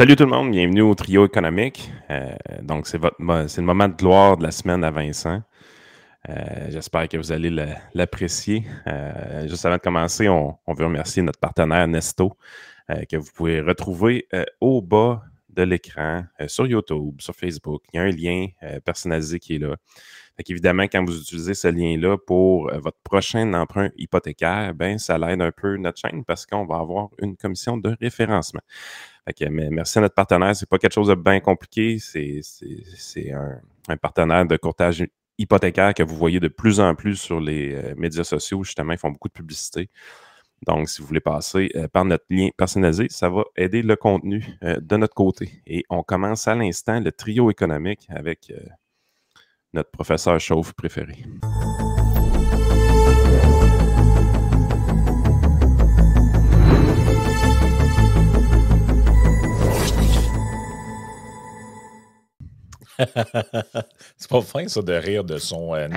Salut tout le monde, bienvenue au trio économique. Euh, donc, c'est, votre, c'est le moment de gloire de la semaine à Vincent. Euh, j'espère que vous allez l'apprécier. Euh, juste avant de commencer, on, veut remercier notre partenaire Nesto, que vous pouvez retrouver au bas de l'écran sur YouTube, sur Facebook. Il y a un lien personnalisé qui est là. Évidemment, quand vous utilisez ce lien-là pour votre prochain emprunt hypothécaire, ben, ça l'aide un peu notre chaîne parce qu'on va avoir une commission de référencement merci à notre partenaire. C'est pas quelque chose de bien compliqué. C'est un, partenaire de courtage hypothécaire que vous voyez de plus en plus sur les euh, médias sociaux. Justement, ils font beaucoup de publicité. Donc, si vous voulez passer euh, par notre lien personnalisé, ça va aider le contenu euh, de notre côté. Et on commence à l'instant le trio économique avec notre professeur chauffe préféré. c'est pas fin, ça, de rire de son euh,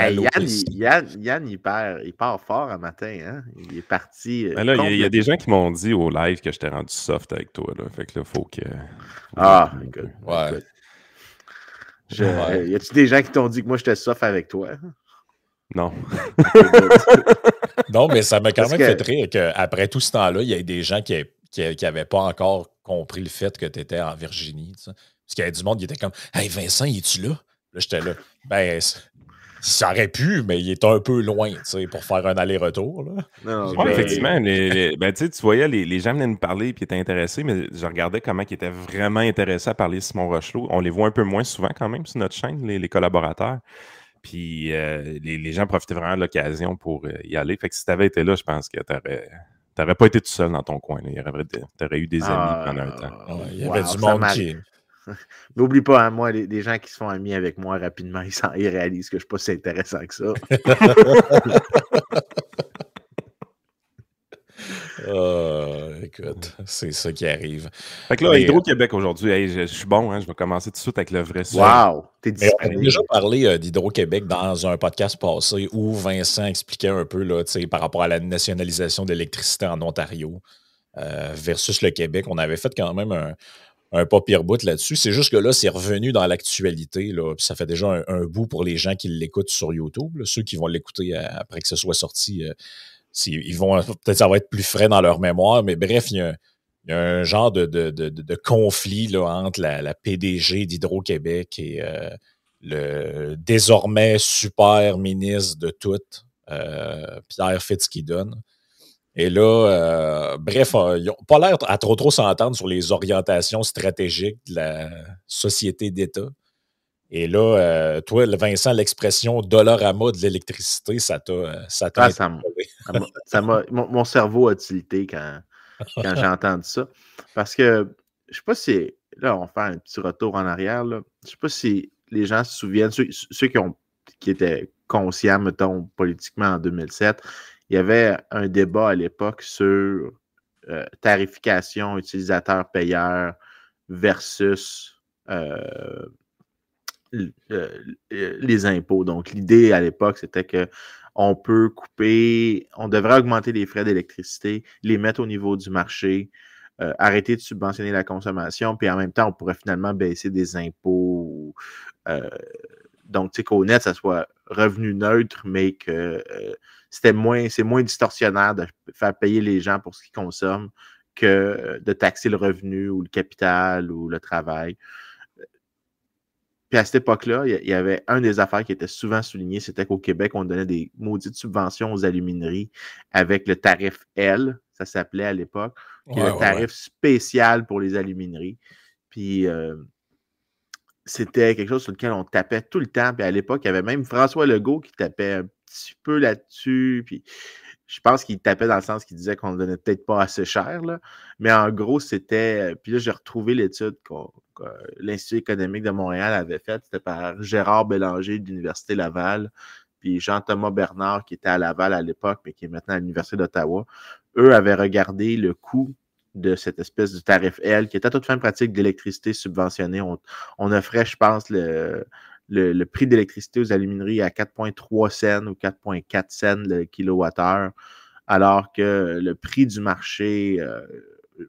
Yann, Yann, il, part, fort un matin. Hein? Il est parti. Euh, ben il y, a des gens qui m'ont dit au live que j'étais rendu soft avec toi. Là. Fait que là, faut que. ah, écoute. Ouais. Y a-tu des gens qui t'ont dit que moi j'étais soft avec toi? Non. non, mais ça m'a quand même fait rire qu'après tout ce temps-là, il y ait des gens qui n'avaient pas encore compris le fait que tu étais en Virginie. Parce qu'il y avait du monde qui était comme Hey Vincent, es-tu là? Là, j'étais là. Ben, ça aurait pu, mais il est un peu loin, tu sais, pour faire un aller-retour. Non, effectivement. ben, tu voyais, les, gens venaient nous parler et étaient intéressés, mais je regardais comment ils étaient vraiment intéressés à parler de Simon Rochelot. On les voit un peu moins souvent quand même sur notre chaîne, les, collaborateurs. Puis euh, les, gens profitaient vraiment de l'occasion pour euh, y aller. Fait que si tu avais été là, je pense que tu n'aurais pas été tout seul dans ton coin. Tu aurais, eu des amis ah, pendant un temps. il y avait du monde qui, N'oublie pas, hein, moi, les, gens qui se font amis avec moi rapidement, ils, ils réalisent que je ne suis pas si intéressant que ça. oh, écoute, c'est ça qui arrive. Fait que là, Hydro-Québec aujourd'hui, je, suis bon, hein, je vais commencer tout de suite avec le vrai sujet. Wow! On a déjà parlé euh, d'Hydro-Québec dans un podcast passé où Vincent expliquait un peu là, par rapport à la nationalisation d'électricité en Ontario. Euh, versus le Québec. On avait fait quand même un, un pas pire bout là-dessus. C'est juste que là, c'est revenu dans l'actualité. Ça fait déjà un, bout pour les gens qui l'écoutent sur YouTube. ceux qui vont l'écouter euh, après que ce soit sorti, euh, ils vont peut-être ça va être plus frais dans leur mémoire. Mais bref, il y a, un genre de, conflit entre la, PDG d'Hydro-Québec et euh, le désormais super ministre de tout, Pierre Fitzgibbon. Et là, euh, bref, euh, ils n'ont pas l'air à trop trop s'entendre sur les orientations stratégiques de la société d'État. Et là, euh, toi, Vincent, l'expression dollarama de l'électricité, ça t'a. Ça t'a ah, ça mon, mon, cerveau a tilté quand, quand j'ai entendu ça. Parce que je ne sais pas si. Là, on va faire un petit retour en arrière. Je ne sais pas si les gens se souviennent, ceux, qui, ont, qui étaient conscients, mettons, politiquement en 2007, il y avait un débat à l'époque sur euh, tarification utilisateur-payeur versus euh, les impôts. Donc, l'idée à l'époque, c'était que on peut couper, on devrait augmenter les frais d'électricité, les mettre au niveau du marché, euh, arrêter de subventionner la consommation, puis en même temps, on pourrait finalement baisser des impôts. donc, tu sais, qu'au net, ça soit revenu neutre, mais que c'était moins, c'est moins distorsionnaire de faire payer les gens pour ce qu'ils consomment que de taxer le revenu ou le capital ou le travail. Puis à cette époque-là, il y avait un des affaires qui était souvent souligné, c'était qu'au Québec, on donnait des maudites subventions aux alumineries avec le tarif L, ça s'appelait à l'époque, le tarif spécial pour les alumineries. Puis euh, c'était quelque chose sur lequel on tapait tout le temps. Puis à l'époque, il y avait même François Legault qui tapait petit peu là-dessus. Puis je pense qu'il tapait dans le sens qu'il disait qu'on ne donnait peut-être pas assez cher. Là. Mais en gros, c'était. Puis là, j'ai retrouvé l'étude que l'Institut économique de Montréal avait faite. C'était par Gérard Bélanger de l'Université Laval. Puis Jean-Thomas Bernard, qui était à Laval à l'époque, mais qui est maintenant à l'Université d'Ottawa. Eux avaient regardé le coût de cette espèce de tarif L, qui était à toute fin pratique d'électricité subventionnée. On, on, offrait, je pense, le, le, prix d'électricité aux alumineries à 4,3 cents ou 4,4 cents le kilowattheure, alors que le prix du marché euh,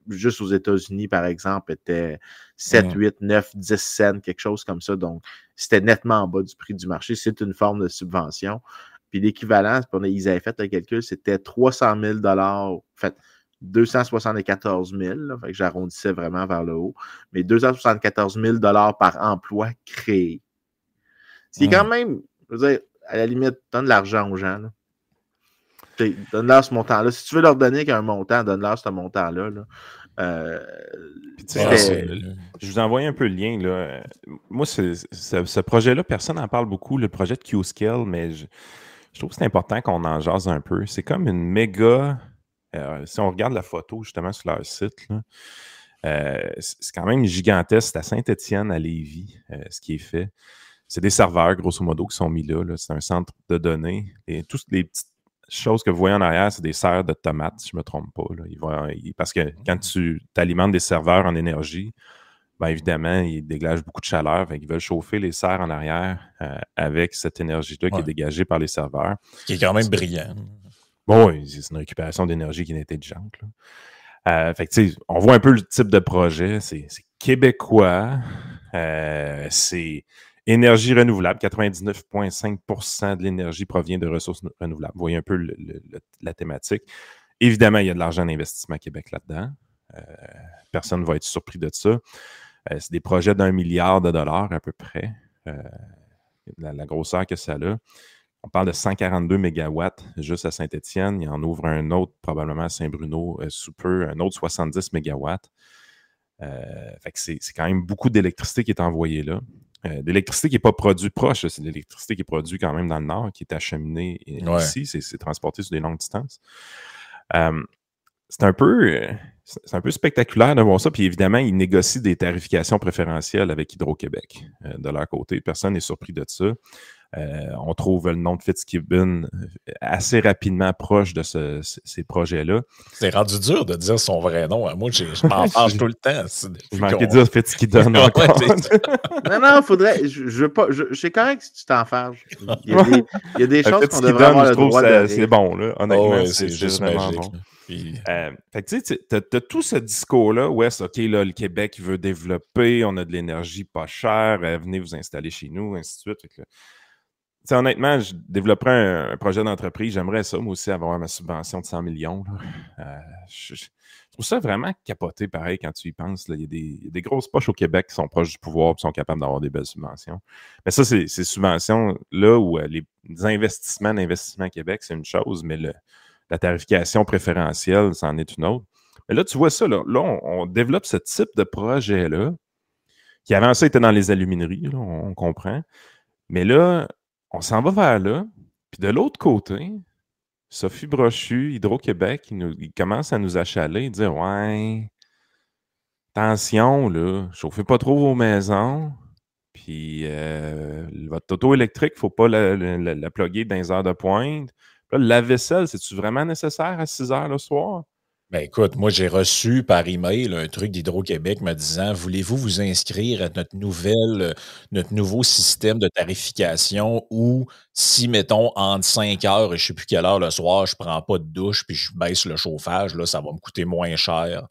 juste aux États-Unis, par exemple, était 7, 8, 9, 10 cents, quelque chose comme ça. Donc, c'était nettement en bas du prix du marché. C'est une forme de subvention. Puis l'équivalent, ils avaient fait le calcul, c'était 300 000 en fait, 274 000, fait que j'arrondissais vraiment vers le haut, mais 274 000 par emploi créé. C'est quand même, je veux dire, à la limite, donne de l'argent aux gens. Donne-leur ce montant-là. Si tu veux leur donner qu'un montant, donne-leur ce montant-là. Euh, je vous envoie un peu le lien. Là. Moi, ce projet-là, personne n'en parle beaucoup, le projet de Q-Scale, mais je, je trouve que c'est important qu'on en jase un peu. C'est comme une méga. Euh, si on regarde la photo justement sur leur site, euh, c'est quand même gigantesque. C'est à Saint-Étienne, à Lévis, ce qui est fait. C'est des serveurs, grosso modo, qui sont mis là. C'est un centre de données. Et toutes les petites choses que vous voyez en arrière, c'est des serres de tomates, si je ne me trompe pas. parce que quand tu alimentes des serveurs en énergie, bien évidemment, ils dégagent beaucoup de chaleur. Ils veulent chauffer les serres en arrière euh, avec cette énergie-là qui est dégagée par les serveurs. Qui est quand même brillant. Bon, oui, c'est une récupération d'énergie qui est intelligente. Euh, on voit un peu le type de projet. C'est québécois. Euh, c'est énergie renouvelable. 99,5% de l'énergie provient de ressources renouvelables. Vous voyez un peu la thématique. Évidemment, il y a de l'argent d'investissement Québec là-dedans. personne ne va être surpris de ça. Euh, c'est des projets d'un milliard de dollars à peu près, euh, la, grosseur que ça a. On parle de 142 mégawatts juste à Saint-Étienne. Il en ouvre un autre, probablement à Saint-Bruno, euh, sous peu, un autre 70 mégawatts. c'est, quand même beaucoup d'électricité qui est envoyée là. L'électricité qui n'est pas produite proche, c'est l'électricité qui est produite quand même dans le nord, qui est acheminée ici, c'est, transporté sur des longues distances. c'est un peu c'est un peu spectaculaire de voir ça. Puis évidemment, ils négocient des tarifications préférentielles avec Hydro-Québec euh, de leur côté. Personne n'est surpris de ça. Euh, on trouve le nom de Fitzgibbon euh, assez rapidement proche de ces projets-là. C'est rendu dur de dire son vrai nom. Moi, je, m'en parle tout le temps. Je manquais de dire Fitzgibbon non, non, faudrait. Je, je, pas, je, c'est correct si tu t'en fâches. Il y a des, il y a des choses qu'on devrait avoir le droit de C'est bon, là. Honnêtement, oh, c'est juste vraiment bon. Euh, fait que tu sais, t'as tout ce discours-là où est-ce, OK, là, le Québec veut développer, on a de l'énergie pas chère, euh, venez vous installer chez nous, ainsi de suite. Fait honnêtement, je développerais un, projet d'entreprise, j'aimerais ça, moi aussi, avoir ma subvention de 100 millions. Euh, je, trouve ça vraiment capoté, pareil, quand tu y penses. Il y, a des grosses poches au Québec qui sont proches du pouvoir et qui sont capables d'avoir des belles subventions. Mais ça, c'est ces subventions-là où les investissements d'investissement Québec, c'est une chose, mais le, la tarification préférentielle, c'en est une autre. Mais là, tu vois ça, là, on, développe ce type de projet-là, qui avant ça était dans les alumineries, on, comprend. Mais là, on s'en va vers là. Puis de l'autre côté, Sophie Brochu, Hydro-Québec, il, commence à nous achaler, dire Ouais, attention, là, chauffez pas trop vos maisons. Puis euh, votre auto électrique, il ne faut pas la, la, la, plugger dans les heures de pointe la vaisselle, c'est-tu vraiment nécessaire à 6 heures le soir? Ben écoute, moi j'ai reçu par email un truc d'Hydro-Québec me disant Voulez-vous vous inscrire à notre nouvelle, notre nouveau système de tarification où si, mettons, entre 5 heures et je ne sais plus quelle heure le soir, je ne prends pas de douche puis je baisse le chauffage, là, ça va me coûter moins cher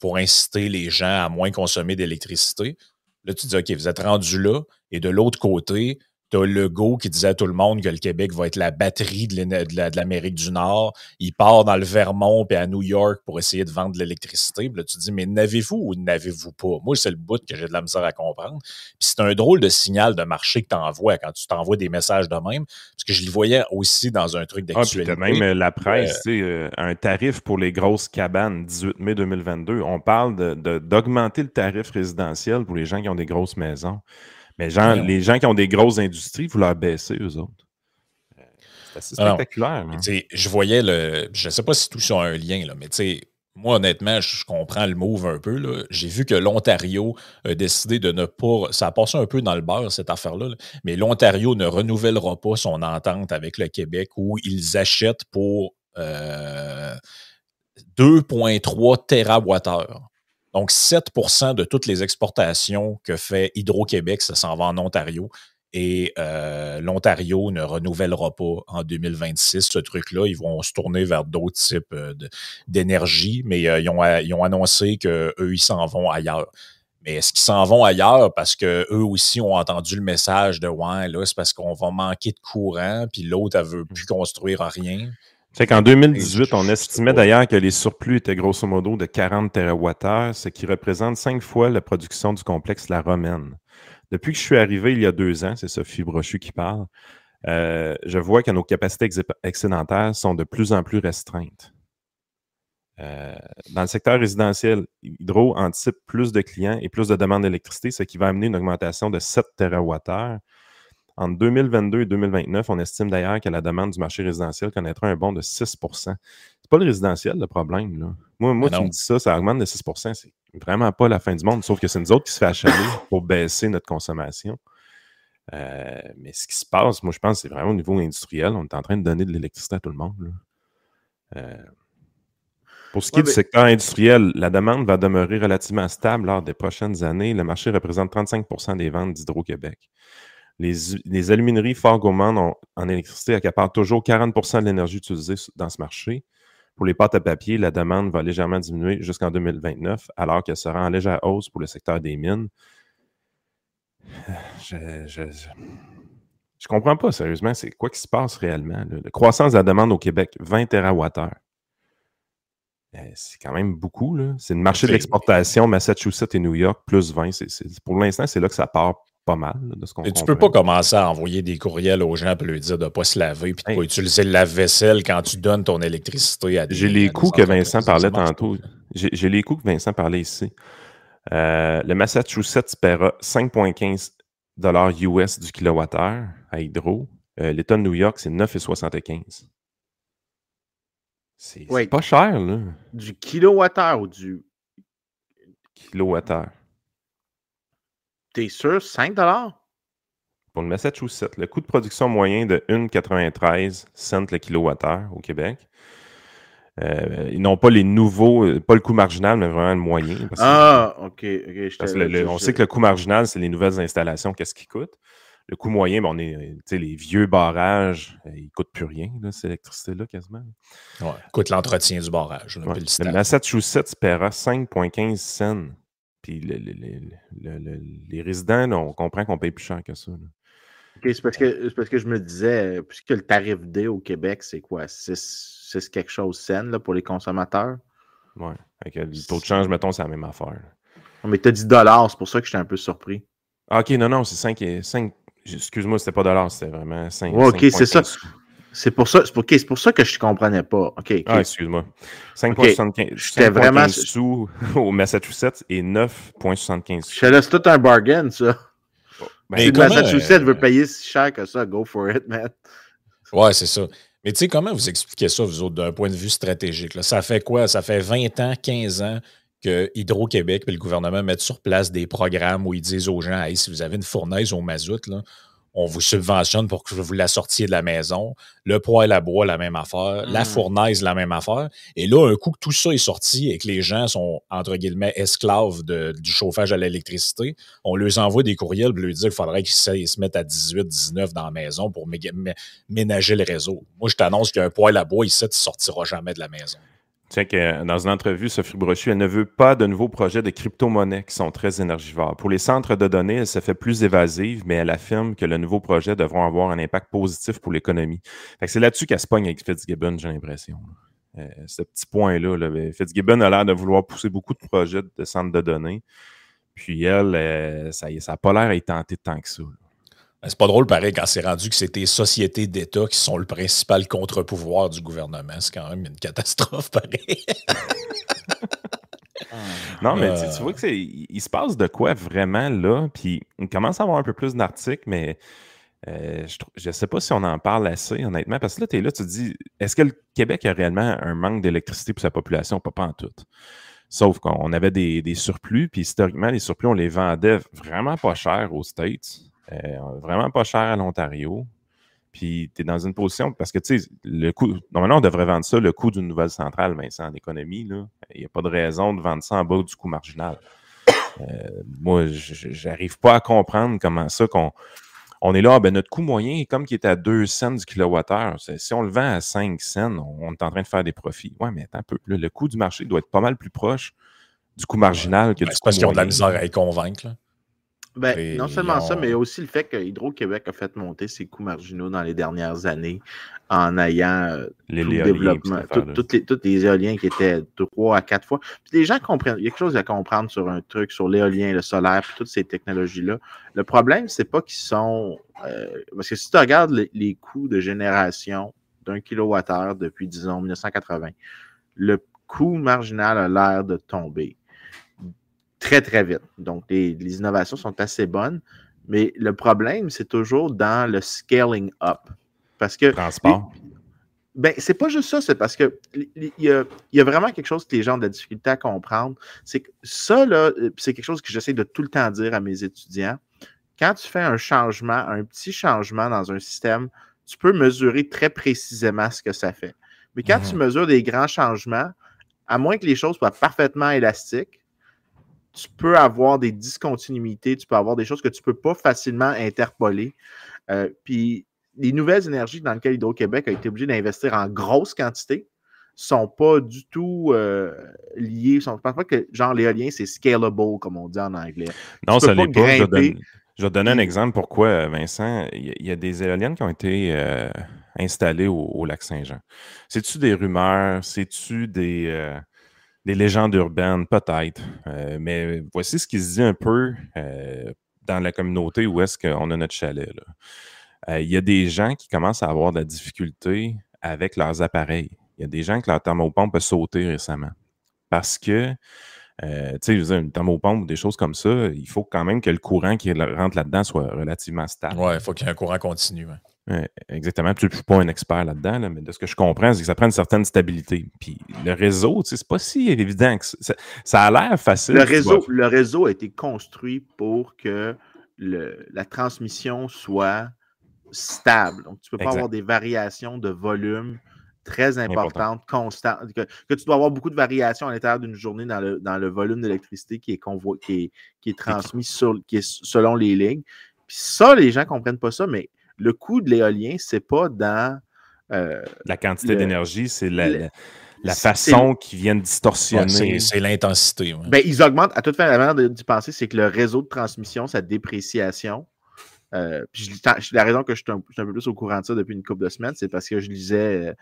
pour inciter les gens à moins consommer d'électricité. Là, tu dis OK, vous êtes rendu là, et de l'autre côté, T'as Legault qui disait à tout le monde que le Québec va être la batterie de l'Amérique du Nord. Il part dans le Vermont et à New York pour essayer de vendre de l'électricité. Là, tu te dis, mais n'avez-vous ou n'avez-vous pas? Moi, c'est le bout que j'ai de la misère à comprendre. Puis c'est un drôle de signal de marché que tu envoies quand tu t'envoies des messages de même. Parce que je le voyais aussi dans un truc ah, d'actualité. Ah, même euh, la presse, tu sais, euh, un tarif pour les grosses cabanes 18 mai 2022. On parle d'augmenter le tarif résidentiel pour les gens qui ont des grosses maisons. Mais les gens qui ont des grosses industries, vous leur baissez, eux autres. C'est assez spectaculaire. je voyais le. Je ne sais pas si tout ça a un lien, là, mais moi, honnêtement, je comprends le move un peu. J'ai vu que l'Ontario a décidé de ne pas. Ça a passé un peu dans le beurre, cette affaire-là, mais l'Ontario ne renouvellera pas son entente avec le Québec où ils achètent pour 2,3 euh, TWh. Donc, 7% de toutes les exportations que fait Hydro-Québec, ça s'en va en Ontario. et euh, l'Ontario ne renouvellera pas en 2026 ce truc-là. Ils vont se tourner vers d'autres types euh, d'énergie, mais ils, ont, ils, ont, annoncé qu'eux, ils s'en vont ailleurs. Mais est-ce qu'ils s'en vont ailleurs? Parce qu'eux aussi ont entendu le message de Ouais, là, c'est parce qu'on va manquer de courant, puis l'autre, elle veut plus construire rien? Fait qu'en 2018, on estimait d'ailleurs que les surplus étaient grosso modo de 40 TWh, ce qui représente cinq fois la production du complexe La Romaine. Depuis que je suis arrivé il y a deux ans, c'est Sophie Brochu qui parle, euh, je vois que nos capacités excédentaires sont de plus en plus restreintes. Euh, dans le secteur résidentiel, Hydro anticipe plus de clients et plus de demandes d'électricité, ce qui va amener une augmentation de 7 TWh entre 2022 et 2029, on estime d'ailleurs que la demande du marché résidentiel connaîtra un bond de 6% C'est pas le résidentiel le problème. Là. Moi, moi tu me dis ça, ça augmente de 6% C'est vraiment pas la fin du monde, sauf que c'est nous autres qui se fait achaler pour baisser notre consommation. Euh, mais ce qui se passe, moi, je pense, c'est vraiment au niveau industriel. On est en train de donner de l'électricité à tout le monde. Euh, pour ce qui est du secteur industriel, la demande va demeurer relativement stable lors des prochaines années. Le marché représente 35% des ventes d'Hydro-Québec. Les, alumineries fort gourmandes en électricité accaparent toujours 40% de l'énergie utilisée dans ce marché. Pour les pâtes à papier, la demande va légèrement diminuer jusqu'en 2029, alors qu'elle sera en légère hausse pour le secteur des mines. Je, ne comprends pas, sérieusement, c'est quoi qui se passe réellement. La croissance de la demande au Québec, 20 TWh. Eh, c'est quand même beaucoup. C'est le marché de l'exportation, Massachusetts et New York, plus 20. pour l'instant, c'est là que ça part pas mal de ce qu'on Et tu peux pas commencer à envoyer des courriels aux gens pour leur dire de ne pas se laver puis de ne pas utiliser le lave-vaisselle quand tu donnes ton électricité à des J'ai les coûts que Vincent parlait tantôt. J'ai les coûts que Vincent parlait ici. Euh, le Massachusetts paiera 5,15 US du kilowattheure à hydro. Euh, L'État de New York, c'est 9,75. C'est pas cher, là. Du kilowattheure ou du. Kilowattheure. T'es sûr, 5 Pour le Massachusetts, le coût de production moyen de 1,93 cents le kilowattheure au Québec. Euh, ils n'ont pas les nouveaux, euh, pas le coût marginal, mais vraiment le moyen. ah, ok. on sait que le coût marginal, c'est les nouvelles installations, qu'est-ce qui coûte. Le coût moyen, ben, on est, les vieux barrages, euh, ils ne coûtent plus rien, cette électricité-là, quasiment. Ouais, coûte l'entretien du barrage. Le Massachusetts paiera 5,15 cents puis les résidents, on comprend qu'on paye plus cher que ça. c'est parce que, parce que je me disais, puisque le tarif D au Québec, c'est quoi? 6 quelque chose scène pour les consommateurs? Oui. Le taux de change, mettons, c'est la même affaire. Mais tu as dit dollars, c'est pour ça que j'étais un peu surpris. Ah, ok, non, non, c'est 5, 5 excuse-moi, c'était pas dollars, c'était vraiment 5. ok, c'est ça. C'est pour ça, c'est pour, pour, ça que je ne comprenais pas. OK. Ah, excuse-moi. 5,75 vraiment... sous au Massachusetts et 9,75 C'est tout un bargain, ça. Ben, si le Massachusetts veut euh, payer si cher que ça, go for it, man. Ouais, c'est ça. Mais tu sais, comment vous expliquez ça, vous autres, d'un point de vue stratégique? Là? Ça fait quoi? Ça fait 20 ans, 15 ans que Hydro-Québec et le gouvernement mettent sur place des programmes où ils disent aux gens hey, si vous avez une fournaise au mazout, là, on vous subventionne pour que vous la sortiez de la maison. Le poêle à bois, la même affaire. La mm. fournaise, la même affaire. Et là, un coup que tout ça est sorti et que les gens sont, entre guillemets, esclaves du chauffage à l'électricité, on leur envoie des courriels pour leur dire qu'il faudrait qu'ils se mettent à 18, 19 dans la maison pour ménager le réseau. Moi, je t'annonce qu'un poêle à bois ici, ne sortira jamais de la maison. Tiens, que dans une entrevue, Sophie Brochu, elle ne veut pas de nouveaux projets de crypto-monnaies qui sont très énergivores. Pour les centres de données, elle se fait plus évasive, mais elle affirme que le nouveau projet devront avoir un impact positif pour l'économie. C'est là-dessus qu'elle se pogne avec Fitzgibbon, j'ai l'impression. Euh, ce petit point-là. Là, Fitzgibbon a l'air de vouloir pousser beaucoup de projets de centres de données. Puis elle, euh, ça n'a pas l'air à être tenté tant que ça. Ben, c'est pas drôle, pareil, quand c'est rendu que c'était sociétés d'État qui sont le principal contre-pouvoir du gouvernement. C'est quand même une catastrophe, pareil. non, mais tu, vois que il, se passe de quoi vraiment là, puis il commence à avoir un peu plus d'articles, mais euh, je ne sais pas si on en parle assez, honnêtement, parce que là, tu es là, tu te dis, est-ce que le Québec a réellement un manque d'électricité pour sa population? Pas, pas en tout. Sauf qu'on avait des, des surplus, puis historiquement, les surplus, on les vendait vraiment pas cher aux States. Euh, vraiment pas cher à l'Ontario. Puis tu es dans une position, parce que tu sais, le coût, normalement, on devrait vendre ça le coût d'une nouvelle centrale, Vincent, en économie. Il n'y a pas de raison de vendre ça en bas du coût marginal. Euh, moi, j'arrive pas à comprendre comment ça qu'on on est là, ah, ben, notre coût moyen, comme qui est à 2 cents du kilowattheure, si on le vend à 5 cents, on, est en train de faire des profits. Oui, mais attends un peu. le coût du marché doit être pas mal plus proche du coût marginal que du coût parce qu'ils ont de la misère à y convaincre. Ben, non seulement ça, mais aussi le fait que Hydro-Québec a fait monter ses coûts marginaux dans les dernières années en ayant euh, les tout le développement, toutes les, toutes les éoliens qui étaient trois à quatre fois. Puis les gens comprennent, il y a quelque chose à comprendre sur un truc, sur l'éolien, le solaire, puis toutes ces technologies-là. Le problème, c'est pas qu'ils sont. Euh, parce que si tu regardes les, les coûts de génération d'un kilowattheure depuis, disons, 1980, le coût marginal a l'air de tomber très, très vite. Donc, les, innovations sont assez bonnes. Mais le problème, c'est toujours dans le scaling up. Parce que. Transport. Ben, c'est pas juste ça, c'est parce que il y, a, vraiment quelque chose que les gens ont de la difficulté à comprendre. C'est que ça, là, c'est quelque chose que j'essaie de tout le temps dire à mes étudiants. Quand tu fais un changement, un petit changement dans un système, tu peux mesurer très précisément ce que ça fait. Mais quand tu mhm. mesures des grands changements, à moins que les choses soient parfaitement élastiques, tu peux avoir des discontinuités, tu peux avoir des choses que tu ne peux pas facilement interpoler. Euh, puis les nouvelles énergies dans lesquelles Hydro-Québec a été obligé d'investir en grosse quantité sont pas du tout euh, liées. Je ne pense pas que genre l'éolien, c'est scalable, comme on dit en anglais. Non, ça l'est pas. Je vais, donner un exemple pourquoi, Vincent. Il y, a des éoliennes qui ont été euh, installées au, lac Saint-Jean. C'est-tu des rumeurs? C'est-tu des des légendes urbaines, peut-être. Euh, mais voici ce qui se dit un peu euh, dans la communauté où est-ce qu'on a notre chalet. Euh, il y a des gens qui commencent à avoir de la difficulté avec leurs appareils. Il y a des gens que leur thermopompe a sauté récemment. Parce que, tu sais, une thermopompe ou des choses comme ça, il faut quand même que le courant qui rentre là-dedans soit relativement stable. Oui, il faut qu'il y ait un courant continu exactement. je ne suis pas un expert là-dedans, mais de ce que je comprends, c'est que ça prend une certaine stabilité. Puis le réseau, c'est pas si évident que ça, ça a l'air facile. Le réseau, le réseau a été construit pour que la transmission soit stable. Donc, tu ne peux pas avoir des variations de volume très importantes, constantes. Que, tu dois avoir beaucoup de variations à l'intérieur d'une journée dans le, dans le volume d'électricité qui est, qui qui est transmis sur, qui est selon les lignes. Puis ça, les gens ne comprennent pas ça, mais le coût de l'éolien, c'est pas dans. Euh, la quantité d'énergie, c'est la, la, façon qu'ils viennent distorsionner. c'est l'intensité. Ben, ils augmentent, à toute fin, la manière d'y penser, c'est que le réseau de transmission, sa dépréciation. Euh, puis je, la raison que je suis, un, peu plus au courant de ça depuis une couple de semaines, c'est parce que je lisais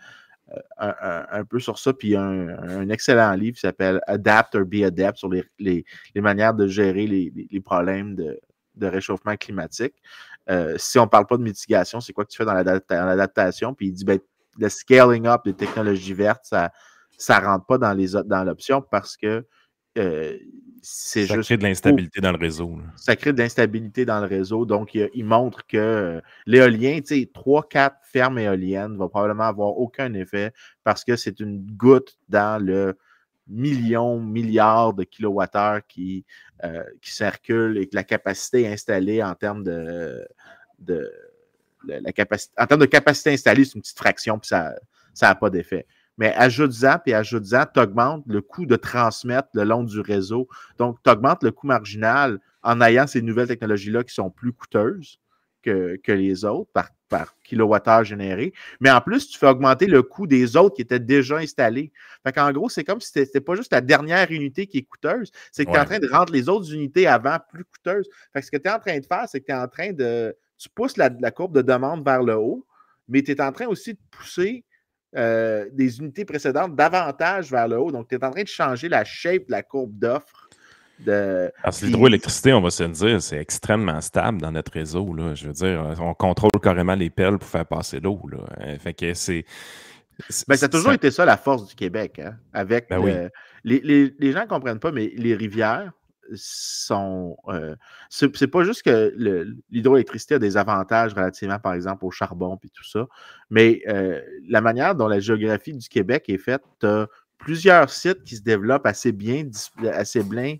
euh, un, peu sur ça, puis un, un excellent livre qui s'appelle Adapt or Be Adapt sur les, les, les manières de gérer les, les problèmes de, de réchauffement climatique. Euh, si on ne parle pas de mitigation, c'est quoi que tu fais dans l'adaptation? Puis il dit, ben, le scaling up des technologies vertes, ça ne rentre pas dans, les, dans l'option parce que euh, c'est juste. Ça crée de l'instabilité dans le réseau. Ça crée de l'instabilité dans le réseau. Donc, il, montre que euh, l'éolien, tu sais, 3-4 fermes éoliennes ne vont probablement avoir aucun effet parce que c'est une goutte dans le millions, milliards de kilowattheures qui, euh, qui circulent et que la capacité installée en termes de, capacité installée, c'est une petite fraction, puis ça n'a pas d'effet. Mais ajoute-en, puis ajoute-en, tu augmentes le coût de transmettre le long du réseau. Donc, tu augmentes le coût marginal en ayant ces nouvelles technologies-là qui sont plus coûteuses que, que les autres par par kilowattheure généré. Mais en plus, tu fais augmenter le coût des autres qui étaient déjà installés. Fait qu'en gros, c'est comme si c'était pas juste la dernière unité qui est coûteuse, c'est que tu es en train de rendre les autres unités avant plus coûteuses. Fait que ce que tu es en train de faire, c'est que tu es en train de. Tu pousses la, courbe de demande vers le haut, mais tu es en train aussi de pousser euh, des unités précédentes davantage vers le haut. Donc, tu es en train de changer la shape de la courbe d'offre parce que l'hydroélectricité, on va se le dire, c'est extrêmement stable dans notre réseau. Là. Je veux dire, on contrôle carrément les pelles pour faire passer l'eau. Euh, fait que c'est. Ben, ça a toujours été ça la force du Québec. Hein, avec ben les, les, gens ne comprennent pas, mais les rivières sont. Euh, c'est pas juste que l'hydroélectricité a des avantages relativement, par exemple, au charbon et tout ça, mais euh, la manière dont la géographie du Québec est faite, plusieurs sites qui se développent assez bien, assez bien,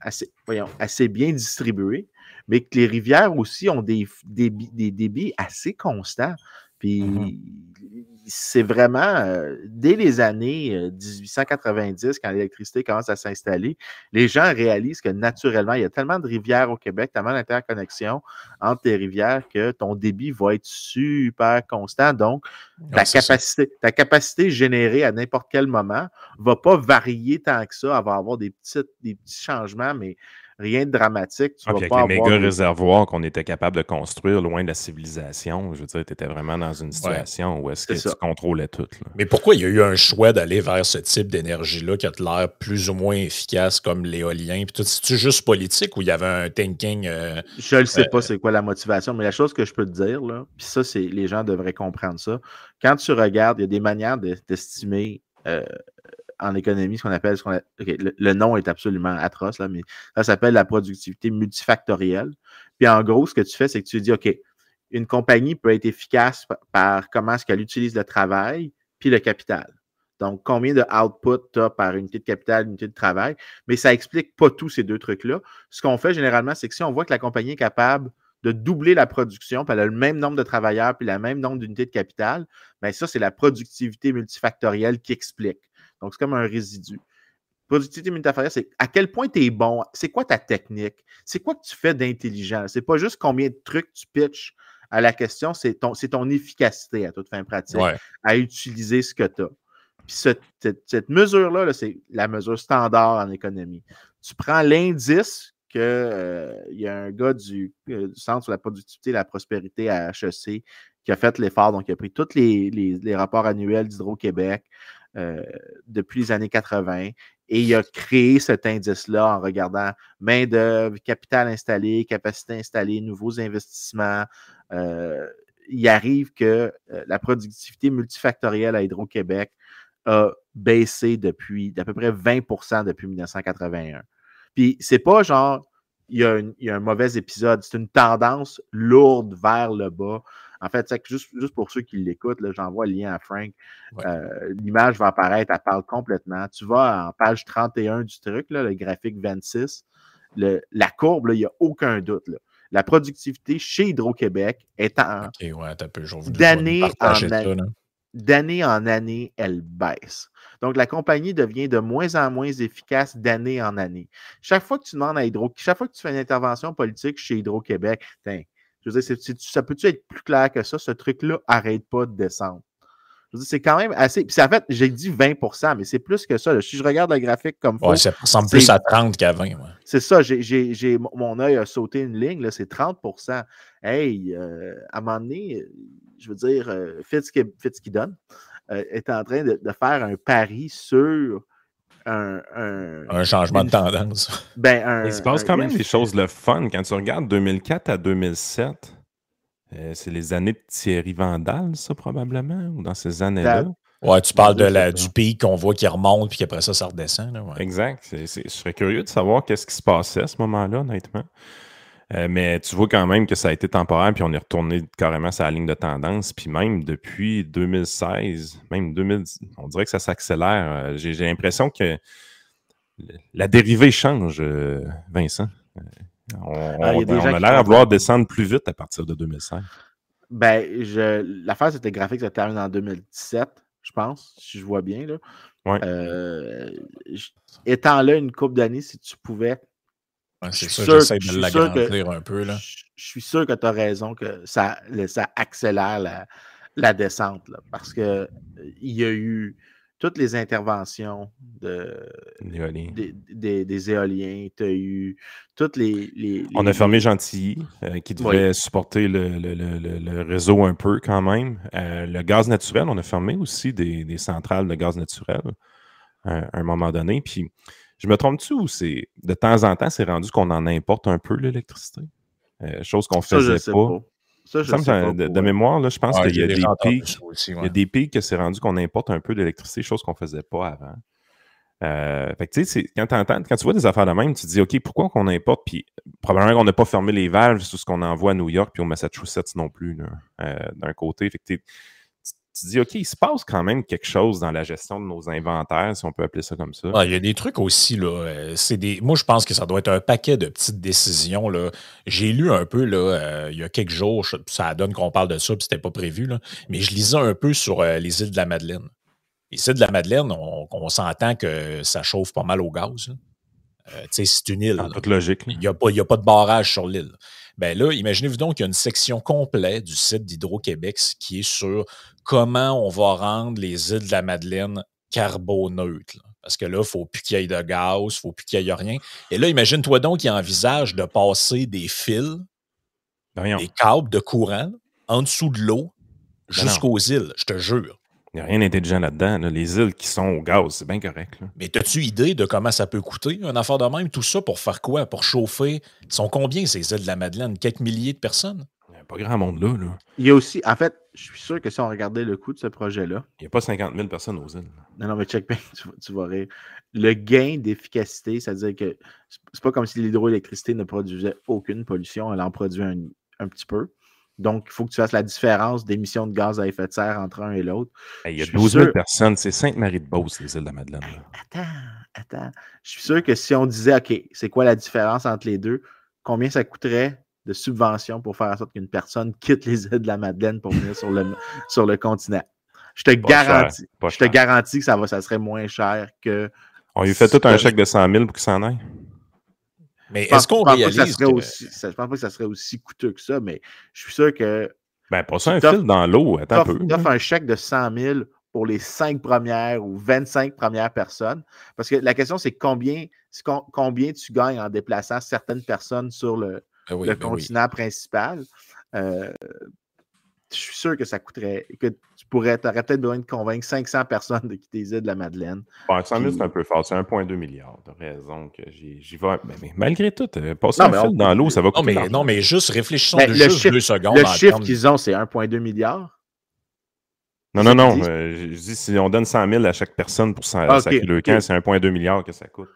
assez, bien distribués, mais que les rivières aussi ont des, des, débits assez constants. Puis, mm-hmm. C'est vraiment, euh, dès les années 1890, euh, quand l'électricité commence à s'installer, les gens réalisent que naturellement, il y a tellement de rivières au Québec, tellement d'interconnexions entre les rivières que ton débit va être super constant. Donc, ta, capacité, ta capacité générée à n'importe quel moment ne va pas varier tant que ça. Elle va avoir des, petites, des petits changements, mais rien de dramatique. Tu vas pas les méga réservoirs qu'on était capable de construire loin de la civilisation, je veux dire, tu étais vraiment dans une situation où est-ce que tu contrôlais tout. Mais pourquoi il y a eu un choix d'aller vers ce type d'énergie-là qui a l'air plus ou moins efficace comme l'éolien? Puis tout, c'est-tu juste politique ou il y avait un thinking? Euh, je ne sais euh, pas c'est quoi la motivation, mais la chose que je peux te dire, là, puis ça, c'est les gens devraient comprendre ça. Quand tu regardes, il y a des manières d'estimer euh, en économie ce qu'on appelle, le, nom est absolument atroce, là, mais ça s'appelle la productivité multifactorielle. Puis en gros, ce que tu fais, c'est que tu dis, OK, une compagnie peut être efficace par comment est-ce qu'elle utilise le travail puis le capital. Donc, combien de output tu as par unité de capital, unité de travail, mais ça explique pas tous ces deux trucs-là. Ce qu'on fait généralement, c'est que si on voit que la compagnie est capable de doubler la production, puis elle a le même nombre de travailleurs, puis le même nombre d'unités de capital, bien ça, c'est la productivité multifactorielle qui explique. Donc, c'est comme un résidu. Productivité multifactorielle, c'est à quel point tu es bon, c'est quoi ta technique, c'est quoi que tu fais d'intelligent? C'est pas juste combien de trucs tu pitches à la question, c'est ton, ton efficacité à toute fin pratique à utiliser ce que tu as. Puis cette, mesure-là, c'est la mesure standard en économie. Tu prends l'indice qu'il euh, y a un gars du, euh, du, Centre sur la productivité et la prospérité à HEC qui a fait l'effort, donc il a pris tous les, les rapports annuels d'Hydro-Québec, euh, depuis les années 80. Et il a créé cet indice-là en regardant main-d'œuvre, capital installé, capacité installée, nouveaux investissements. Euh, il arrive que euh, la productivité multifactorielle à Hydro-Québec a baissé depuis d'à peu près 20% depuis 1981. Puis c'est pas genre il y, a un mauvais épisode, c'est une tendance lourde vers le bas. En fait, juste, juste pour ceux qui l'écoutent, j'envoie le lien à Frank. Euh, l'image va apparaître, elle parle complètement. Tu vas en page 31 du truc, le graphique 26. la courbe, il n'y a aucun doute. La productivité chez Hydro-Québec est en. d'année en année. D'année en année, elle baisse. Donc, la compagnie devient de moins en moins efficace d'année en année. Chaque fois que tu demandes à Hydro, chaque fois que tu fais une intervention politique chez Hydro-Québec, je veux dire, ça peut-tu être plus clair que ça? Ce truc-là arrête pas de descendre. Je veux dire, c'est quand même assez. Puis en fait, j'ai dit 20% mais c'est plus que ça. Si je regarde le graphique comme ça. ça ressemble plus à 30 qu'à 20. C'est ça. Mon œil a sauté une ligne. c'est 30% Hey, euh, à un moment donné, je veux dire, euh, Fitzgibbon euh, est en train de, faire un pari sur un, changement de tendance. Ben, Il se passe quand même des choses le fun. Quand tu regardes 2004 à 2007, euh, c'est les années de Thierry Vandal, ça, probablement, ou dans ces années-là. Ouais, tu parles de la, du pic qu'on voit qui remonte, puis qu'après ça, ça redescend. Exact. je serais curieux de savoir qu'est-ce qui se passait à ce moment-là, honnêtement. Euh, mais tu vois quand même que ça a été temporaire, puis on est retourné carrément sur la ligne de tendance. Puis même depuis 2016, même 2000, on dirait que ça s'accélère. Euh, j'ai l'impression que la dérivée change, euh, Vincent. On, ah, a l'air à vouloir descendre plus vite à partir de 2016. Ben, je, l'affaire, c'était graphique, ça termine en 2017, je pense, si je vois bien. Là. étant là une couple d'années, si tu pouvais c'est ça, j'essaie de l'agrandir un peu. Là. Je, suis sûr que tu as raison que ça, ça accélère la, la descente là, parce qu'il y a eu toutes les interventions de, des, des, éoliens. Tu as eu toutes les, On a fermé Gentilly, euh, qui devait supporter le, le, le, réseau un peu quand même. Euh, le gaz naturel, on a fermé aussi des, des centrales de gaz naturel euh, à un moment donné. Puis je me trompe-tu ou c'est de temps en temps, c'est rendu qu'on en importe un peu l'électricité? Euh, chose qu'on ne faisait pas. Ça, je sais pas de, mémoire, là, je pense qu'il y, a des pics. Il y a des pics que c'est rendu qu'on importe un peu d'électricité, chose qu'on ne faisait pas avant. Euh, fait que, tu sais, quand, quand tu vois des affaires de même, tu te dis, OK, pourquoi qu'on importe? Puis probablement qu'on n'a pas fermé les valves sur ce qu'on envoie à New York puis au Massachusetts non plus, euh, d'un côté. Fait que tu dis, OK, il se passe quand même quelque chose dans la gestion de nos inventaires, si on peut appeler ça comme ça. il y a des trucs aussi, là. Euh, c'est des... Moi, je pense que ça doit être un paquet de petites décisions. Là. J'ai lu un peu là, euh, il y a quelques jours, ça donne qu'on parle de ça, puis c'était pas prévu, là. mais je lisais un peu sur euh, les îles de la Madeleine. Les îles de la Madeleine, on, s'entend que ça chauffe pas mal au gaz. c'est une île. En toute logique. Il n'y a, a, pas de barrage sur l'île. Ben là, imaginez-vous donc qu'il y a une section complète du site d'Hydro-Québec qui est sur comment on va rendre les îles de la Madeleine carboneutres. Parce que là, il ne faut plus qu'il y ait de gaz, il ne faut plus qu'il y ait rien. Et là, imagine-toi donc qu'il envisage de passer des fils, des câbles de courant en dessous de l'eau ben jusqu'aux îles, je te jure. Il n'y a rien d'intelligent là-dedans. Les îles qui sont au gaz, c'est bien correct. Mais as-tu idée de comment ça peut coûter, un affaire de même? Tout ça pour faire quoi? Pour chauffer? Ils sont combien, ces îles de la Madeleine? Quelques milliers de personnes? Il n'y a pas grand monde là, Il y a aussi, en fait, je suis sûr que si on regardait le coût de ce projet-là. Il n'y a pas 50 000 personnes aux îles. Non, non, mais check bien, tu, vas rire. Le gain d'efficacité, c'est-à-dire que c'est pas comme si l'hydroélectricité ne produisait aucune pollution, elle en produit un petit peu. Donc, il faut que tu fasses la différence d'émissions de gaz à effet de serre entre un et l'autre. il y a 12 000 personnes. C'est Sainte-Marie-de-Beauce, les îles de la Madeleine. attends, attends. Je suis sûr que si on disait, OK, c'est quoi la différence entre les deux? Combien ça coûterait de subventions pour faire en sorte qu'une personne quitte les îles de la Madeleine pour venir sur le, sur le continent? Je te garantis, je te garantis que ça, va, ça serait moins cher que. On lui fait tout un chèque de 100 000 pour qu'il s'en aille. Mais est-ce qu'on réalise. Que que... Aussi, je pense pas que ça serait aussi coûteux que ça, mais je suis sûr que. Ben, pas ça un fil dans l'eau, attends un peu. Un chèque de 100 000 pour les 5 premières ou 25 premières personnes. Parce que la question, c'est combien, combien tu gagnes en déplaçant certaines personnes sur le, ben le ben continent principal. Euh, je suis sûr que ça coûterait, que tu pourrais, tu aurais peut-être besoin de convaincre 500 personnes de quitter les îles de la Madeleine. Bon, 100 000, c'est un peu fort. C'est 1,2 milliard. de raison que j'y vais. Mais, malgré tout, euh, passer un fil dans l'eau, ça va coûter. Non, mais, non, mais juste réfléchissons de juste chiffre, deux secondes. Le chiffre qu'ils ont, c'est 1,2 milliard. Non, non, non. Euh, je dis, si on donne 100 000 à chaque personne pour ça, okay, le camp, c'est 1,2 milliard que ça coûte.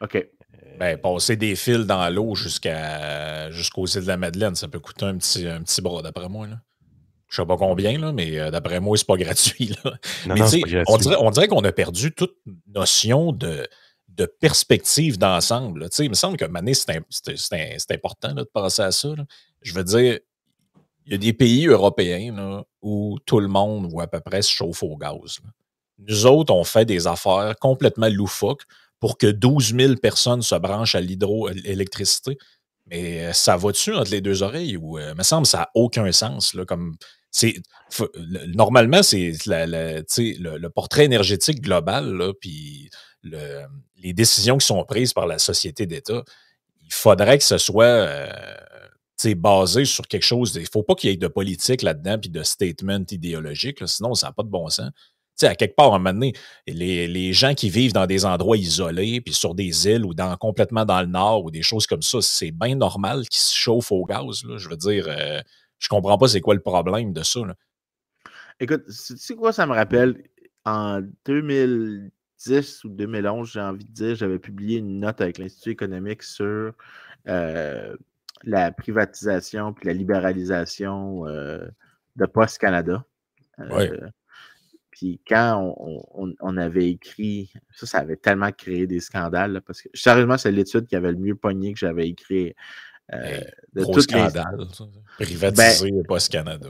OK. Euh, ben, passer des fils dans l'eau jusqu'à jusqu'aux îles de la Madeleine, ça peut coûter un petit, un petit bras, d'après moi. Là. Je sais pas combien, là, mais euh, d'après moi, c'est pas gratuit. Là. mais On dirait, on dirait qu'on a perdu toute notion de, de perspective d'ensemble. Il me semble que Mané, c'est important de penser à ça. Je veux dire, il y a des pays européens où tout le monde ou à peu près se chauffe au gaz. Nous autres, on fait des affaires complètement loufoques pour que 12 000 personnes se branchent à l'hydroélectricité. Mais euh, ça va dessus entre les deux oreilles ou euh, me semble ça n'a aucun sens. Là, comme normalement, c'est le, portrait énergétique global, puis les décisions qui sont prises par la société d'État, il faudrait que ce soit euh, basé sur quelque chose. Il ne faut pas qu'il y ait de politique là-dedans, puis de statement idéologique, sinon ça n'a pas de bon sens. Sais, à quelque part, à un moment donné, les, les, gens qui vivent dans des endroits isolés, puis sur des îles ou dans, complètement dans le nord ou des choses comme ça, c'est bien normal qu'ils se chauffent au gaz. Là, je veux dire, euh, je comprends pas c'est quoi le problème de ça. Écoute, tu sais quoi ça me rappelle? En 2010 ou 2011, j'ai envie de dire, j'avais publié une note avec l'Institut économique sur euh, la privatisation puis la libéralisation euh, de Post Canada. Euh, puis quand on, avait écrit, ça, ça avait tellement créé des scandales, parce que sérieusement, c'est l'étude qui avait le mieux pogné que j'avais écrit euh, gros scandale. Privatiser ben, Post Canada.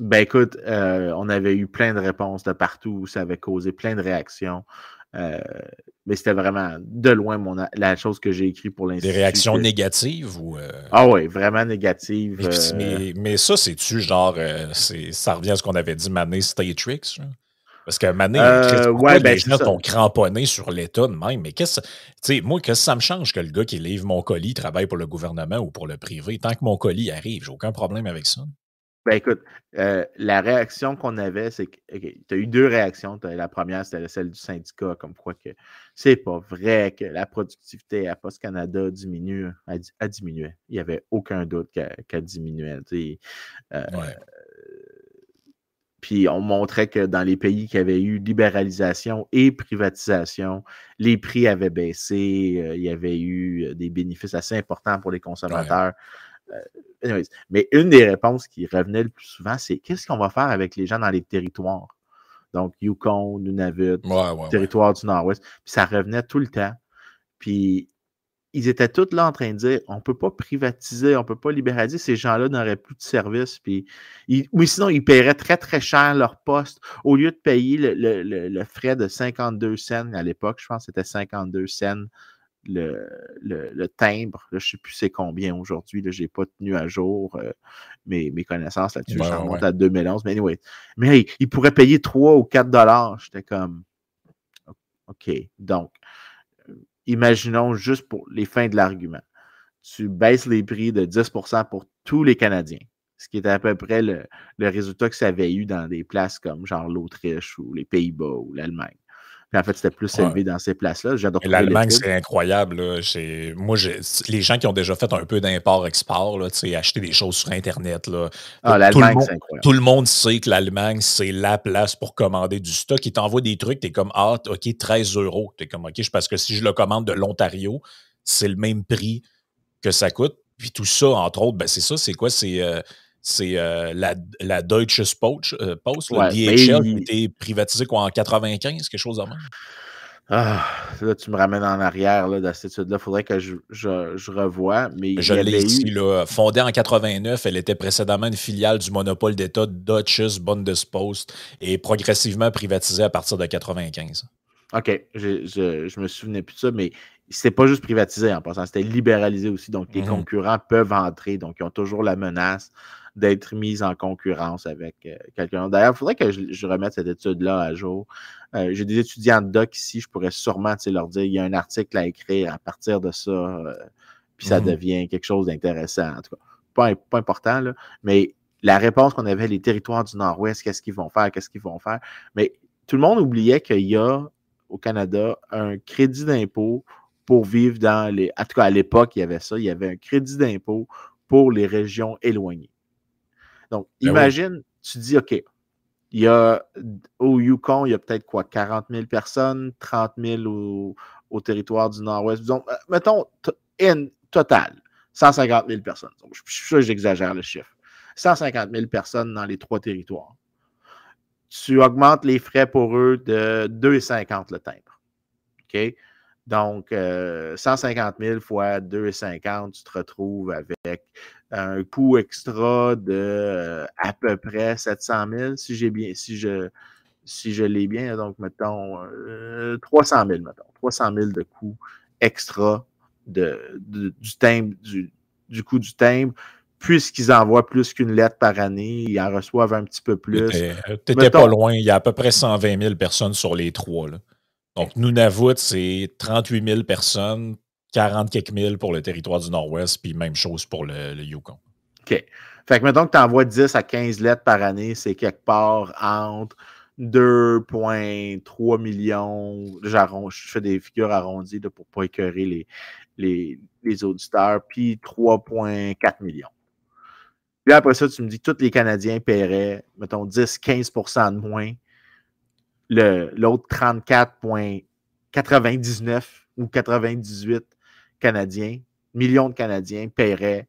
Ben écoute, euh, on avait eu plein de réponses de partout, ça avait causé plein de réactions. Euh, mais c'était vraiment de loin mon, la chose que j'ai écrit pour l'instant. Des réactions négatives ou. Ah oui, vraiment négatives. Mais, ça, c'est-tu genre. ça revient à ce qu'on avait dit Mané Statrix? Parce que Mané, euh, ouais, ben, les gens sont cramponnés sur l'État de même. Mais qu'est-ce que moi, qu'est-ce que ça me change que le gars qui livre mon colis travaille pour le gouvernement ou pour le privé? Tant que mon colis arrive, j'ai aucun problème avec ça. Ben écoute, euh, la réaction qu'on avait, c'est que tu as eu deux réactions. La première, c'était celle du syndicat, comme quoi que c'est pas vrai que la productivité à Post Canada diminue, a, diminué. Il n'y avait aucun doute qu'elle diminuait. Euh, puis on montrait que dans les pays qui avaient eu libéralisation et privatisation, les prix avaient baissé, euh, il y avait eu des bénéfices assez importants pour les consommateurs. Euh, Mais une des réponses qui revenait le plus souvent, c'est qu'est-ce qu'on va faire avec les gens dans les territoires? Donc, Yukon, Nunavut, territoire du Nord-Ouest. Puis ça revenait tout le temps. Puis ils étaient tous là en train de dire on ne peut pas privatiser, on ne peut pas libéraliser, ces gens-là n'auraient plus de services. Puis ou sinon, ils paieraient très, très cher leur poste. Au lieu de payer le, frais de 52 cents à l'époque, je pense que c'était 52 cents le, timbre. je ne sais plus c'est combien aujourd'hui. Je n'ai pas tenu à jour euh, mes, connaissances là-dessus. je remonte à 2011. Mais anyway. Mais ils pourraient payer 3 ou 4 dollars. J'étais comme OK. Donc, imaginons juste pour les fins de l'argument. Tu baisses les prix de 10% pour tous les Canadiens, ce qui était à peu près le, le résultat que ça avait eu dans des places comme genre l'Autriche ou les Pays-Bas ou l'Allemagne en fait, c'était plus élevé dans ces places-là. L'Allemagne, c'est incroyable. Moi, les gens qui ont déjà fait un peu d'import-export, acheter des choses sur Internet. Là, ah. Tout le monde sait que l'Allemagne, c'est la place pour commander du stock. Ils t'envoient des trucs, tu es comme, ah, OK, 13 euros. Tu es comme, OK, parce que si je le commande de l'Ontario, c'est le même prix que ça coûte. Puis tout ça, entre autres, ben, c'est ça, c'est quoi? C'est. Euh, c'est euh, la, la, Deutsche Post, euh, Post le DHL, qui a été privatisé quoi, en 95, quelque chose de même. Ah, là, tu me ramènes en arrière là, dans cette étude-là. Il faudrait que je, je, je revoie. Mais je l'ai ici. Là, fondée en 89, elle était précédemment une filiale du monopole d'État Deutsches Bundespost et progressivement privatisée à partir de 95. OK, je, je, je me souvenais plus de ça, mais c'était pas juste privatisé en passant, c'était libéralisé aussi. Donc, les mmh concurrents peuvent entrer. Donc, ils ont toujours la menace d'être mise en concurrence avec euh, quelqu'un. D'ailleurs, il faudrait que je, remette cette étude-là à jour. Euh, j'ai des étudiants de doc ici, je pourrais sûrement leur dire il y a un article à écrire à partir de ça, euh, puis ça mmh. devient quelque chose d'intéressant. En tout cas, pas, pas important, là, mais la réponse qu'on avait, les territoires du Nord-Ouest, qu'est-ce qu'ils vont faire, qu'est-ce qu'ils vont faire? Mais tout le monde oubliait qu'il y a au Canada un crédit d'impôt pour vivre dans les. En tout cas, à l'époque, il y avait ça. Il y avait un crédit d'impôt pour les régions éloignées. Donc, ben imagine, tu dis, OK, il y a au Yukon, il y a peut-être quoi, 40 000 personnes, 30 000 au, territoire du Nord-Ouest. Disons, euh, mettons, in total, 150 000 personnes. je suis sûr que j'exagère le chiffre. 150 000 personnes dans les trois territoires. Tu augmentes les frais pour eux de 2,50 le timbre. OK? Donc, 150 euh, 000 fois 2,50, tu te retrouves avec un coût extra de euh, à peu près 700 000, si j'ai bien, si je, si je l'ai bien. Donc, mettons 300 000, mettons. 300 000 de coût extra de, du timbre, du, du coût du timbre puisqu'ils envoient plus qu'une lettre par année, ils en reçoivent un petit peu plus. Tu n'étais pas loin, il y a à peu près 120 000 personnes sur les trois. Là. Donc, Nunavut, c'est 38 000 personnes, 40 quelques mille pour le territoire du Nord-Ouest, puis même chose pour le, Yukon. OK. Fait que mettons que tu envoies 10 à 15 lettres par année, c'est quelque part entre 2,3 millions. Je fais des figures arrondies pour ne pas écœurer les, les, auditeurs, puis 3,4 millions. Puis après ça, tu me dis que tous les Canadiens paieraient, mettons, 10-15% de moins l'autre 34,99 ou 98 Canadiens, millions de Canadiens paieraient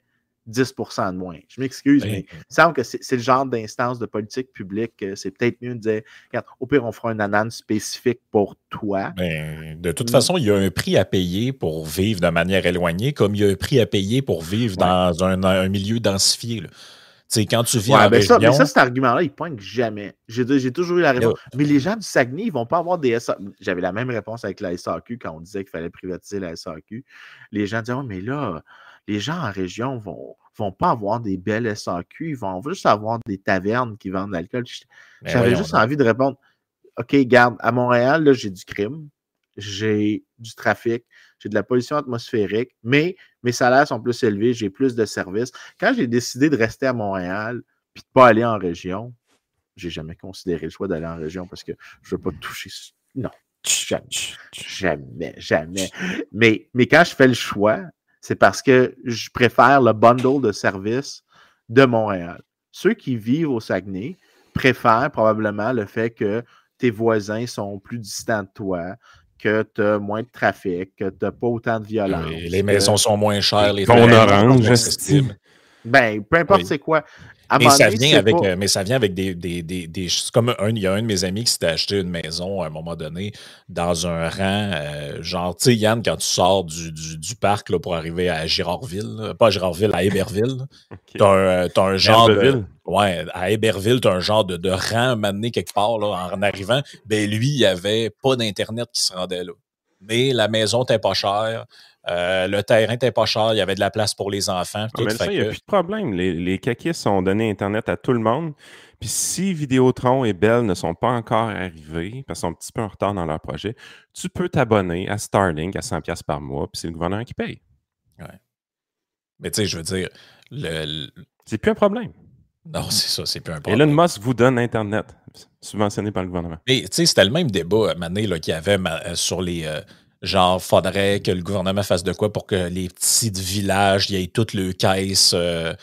10% de moins. Je m'excuse, mais il semble que c'est le genre d'instance de politique publique que c'est peut-être mieux de dire regarde, au pire, on fera un anan spécifique pour toi. Ben, de toute façon, il y a un prix à payer pour vivre de manière éloignée, comme il y a un prix à payer pour vivre dans un, milieu densifié. C'est quand tu viens ben ça, Mais ça, cet argument-là, il pointe jamais. J'ai toujours eu la réponse. Mais les gens du Saguenay, ils ne vont pas avoir des SAQ. J'avais la même réponse avec la SAQ quand on disait qu'il fallait privatiser la SAQ. Les gens disaient, mais là, les gens en région vont vont pas avoir des belles SAQ, ils vont juste avoir des tavernes qui vendent de l'alcool. Ben j'avais juste envie de répondre, OK, garde, à Montréal, là, j'ai du crime, j'ai du trafic, j'ai de la pollution atmosphérique, mais mes salaires sont plus élevés, j'ai plus de services. Quand j'ai décidé de rester à Montréal puis de ne pas aller en région, j'ai jamais considéré le choix d'aller en région parce que je ne veux pas toucher. Non, jamais, jamais. Mais, mais quand je fais le choix, c'est parce que je préfère le bundle de services de Montréal. Ceux qui vivent au Saguenay préfèrent probablement le fait que tes voisins sont plus distants de toi, que tu as moins de trafic, que tu n'as pas autant de violence. les maisons sont moins chères, les fonds orange, Ben, peu importe c'est quoi. mais, ça vient avec, euh, mais ça vient avec des. des, des, comme un, il y a un de mes amis qui s'était acheté une maison à un moment donné dans un rang. Euh, genre, tu sais, Yann, quand tu sors du, du, parc là, pour arriver à Girardville, pas à Girardville, à Héberville, tu as, euh, un genre de. Ouais, à Héberville, tu as un genre de, de rang mané quelque part là, en arrivant. Ben lui, il n'y avait pas d'Internet qui se rendait là. Mais la maison n'était pas chère. Euh, le terrain n'était pas cher, il y avait de la place pour les enfants. Ah, mais ça, il n'y a plus de problème. Les, les caquistes ont donné Internet à tout le monde. Puis si Vidéotron et Bell ne sont pas encore arrivés, parce qu'ils sont un petit peu en retard dans leur projet, tu peux t'abonner à Starlink à 100$ par mois, puis c'est le gouvernement qui paye. Ouais. Mais tu sais, je veux dire, le, c'est plus un problème. Non, c'est ça, c'est plus un problème. Elon Musk vous donne Internet, subventionné par le gouvernement. Mais tu sais, c'était le même débat, Mané, qu'il y avait euh, sur les. Euh, Genre, faudrait que le gouvernement fasse de quoi pour que les petits villages, il y ait toutes les caisses, euh,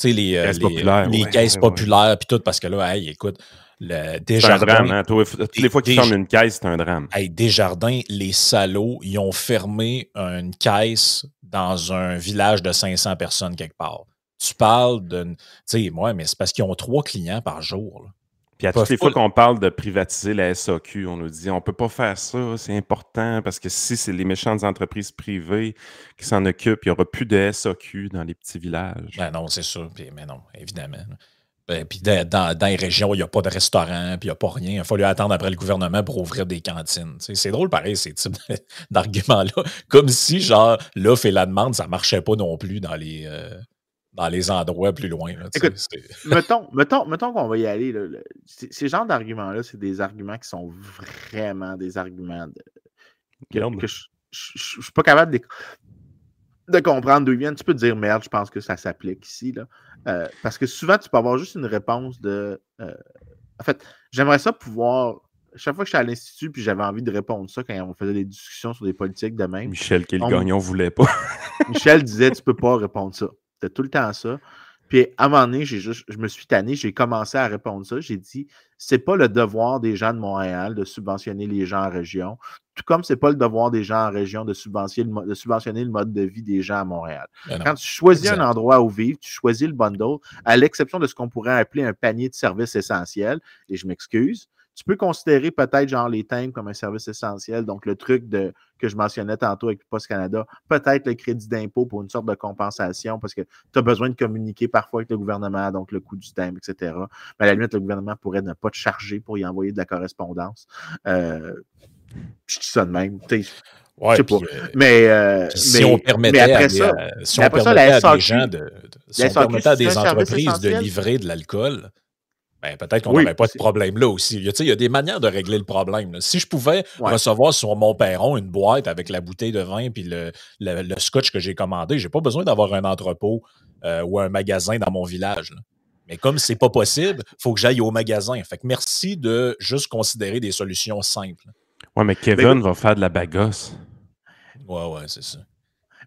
tu sais, les, euh, caisses populaires, les caisses populaires, puis tout, parce que là, hey, écoute, le Desjardins. C'est un drame, hein? Toutes les fois qu'ils ferment une caisse, c'est un drame. Hey, Desjardins, les salauds, ils ont fermé une caisse dans un village de 500 personnes quelque part. Tu parles de. Tu sais, moi, mais c'est parce qu'ils ont trois clients par jour. Là. Puis à toutes les fois qu'on parle de privatiser la SAQ, on nous dit on peut pas faire ça, c'est important parce que si c'est les méchantes entreprises privées qui s'en occupent, il n'y aura plus de SAQ dans les petits villages. Ben non, c'est sûr. mais non, évidemment. Ben, puis dans, les régions, il n'y a pas de restaurant, puis il n'y a pas rien. Il a fallu attendre après le gouvernement pour ouvrir des cantines. c'est drôle, pareil, ces types d'arguments-là. Comme si, genre, l'offre et la demande, ça ne marchait pas non plus dans les, euh, dans les endroits plus loin. Écoute, mettons, mettons, mettons qu'on va y aller. ces genres d'arguments-là, c'est des arguments qui sont vraiment des arguments que, je ne suis pas capable de, de comprendre d'où ils viennent. Tu peux te dire merde, je pense que ça s'applique ici. Là. Euh, parce que souvent, tu peux avoir juste une réponse de. Euh, en fait, j'aimerais ça pouvoir. Chaque fois que j'étais à l'Institut, puis j'avais envie de répondre ça quand on faisait des discussions sur des politiques de même. Michel Kelgagnon ne voulait pas. Michel disait Tu peux pas répondre ça. C'était tout le temps ça. Puis à un moment donné, juste, je me suis tanné, j'ai commencé à répondre ça. J'ai dit, c'est pas le devoir des gens de Montréal de subventionner les gens en région, tout comme c'est pas le devoir des gens en région de subventionner le, de subventionner le mode de vie des gens à Montréal. Ben Quand tu choisis un endroit où vivre, tu choisis le bundle, à l'exception de ce qu'on pourrait appeler un panier de services essentiels, et je m'excuse, tu peux considérer peut-être genre les thèmes comme un service essentiel. Donc, le truc de, que je mentionnais tantôt avec Post Canada, peut-être le crédit d'impôt pour une sorte de compensation parce que tu as besoin de communiquer parfois avec le gouvernement, donc le coût du timbre, etc. Mais à la limite, le gouvernement pourrait ne pas te charger pour y envoyer de la correspondance. Euh, je dis ça de même. Ouais, sais pas. Euh, mais, euh, si on permettait à des, si on permettait à des gens de, si on permettait à des entreprises de livrer de l'alcool, ben, peut-être qu'on n'aurait pas de problème là aussi. Il y, a, il y a des manières de régler le problème. Si je pouvais recevoir sur mon perron une boîte avec la bouteille de vin et le, le, scotch que j'ai commandé, j'ai pas besoin d'avoir un entrepôt euh, ou un magasin dans mon village. Mais comme c'est pas possible, il faut que j'aille au magasin. Fait que merci de juste considérer des solutions simples. Ouais, mais Kevin va faire de la bagosse. Ouais, ouais, c'est ça.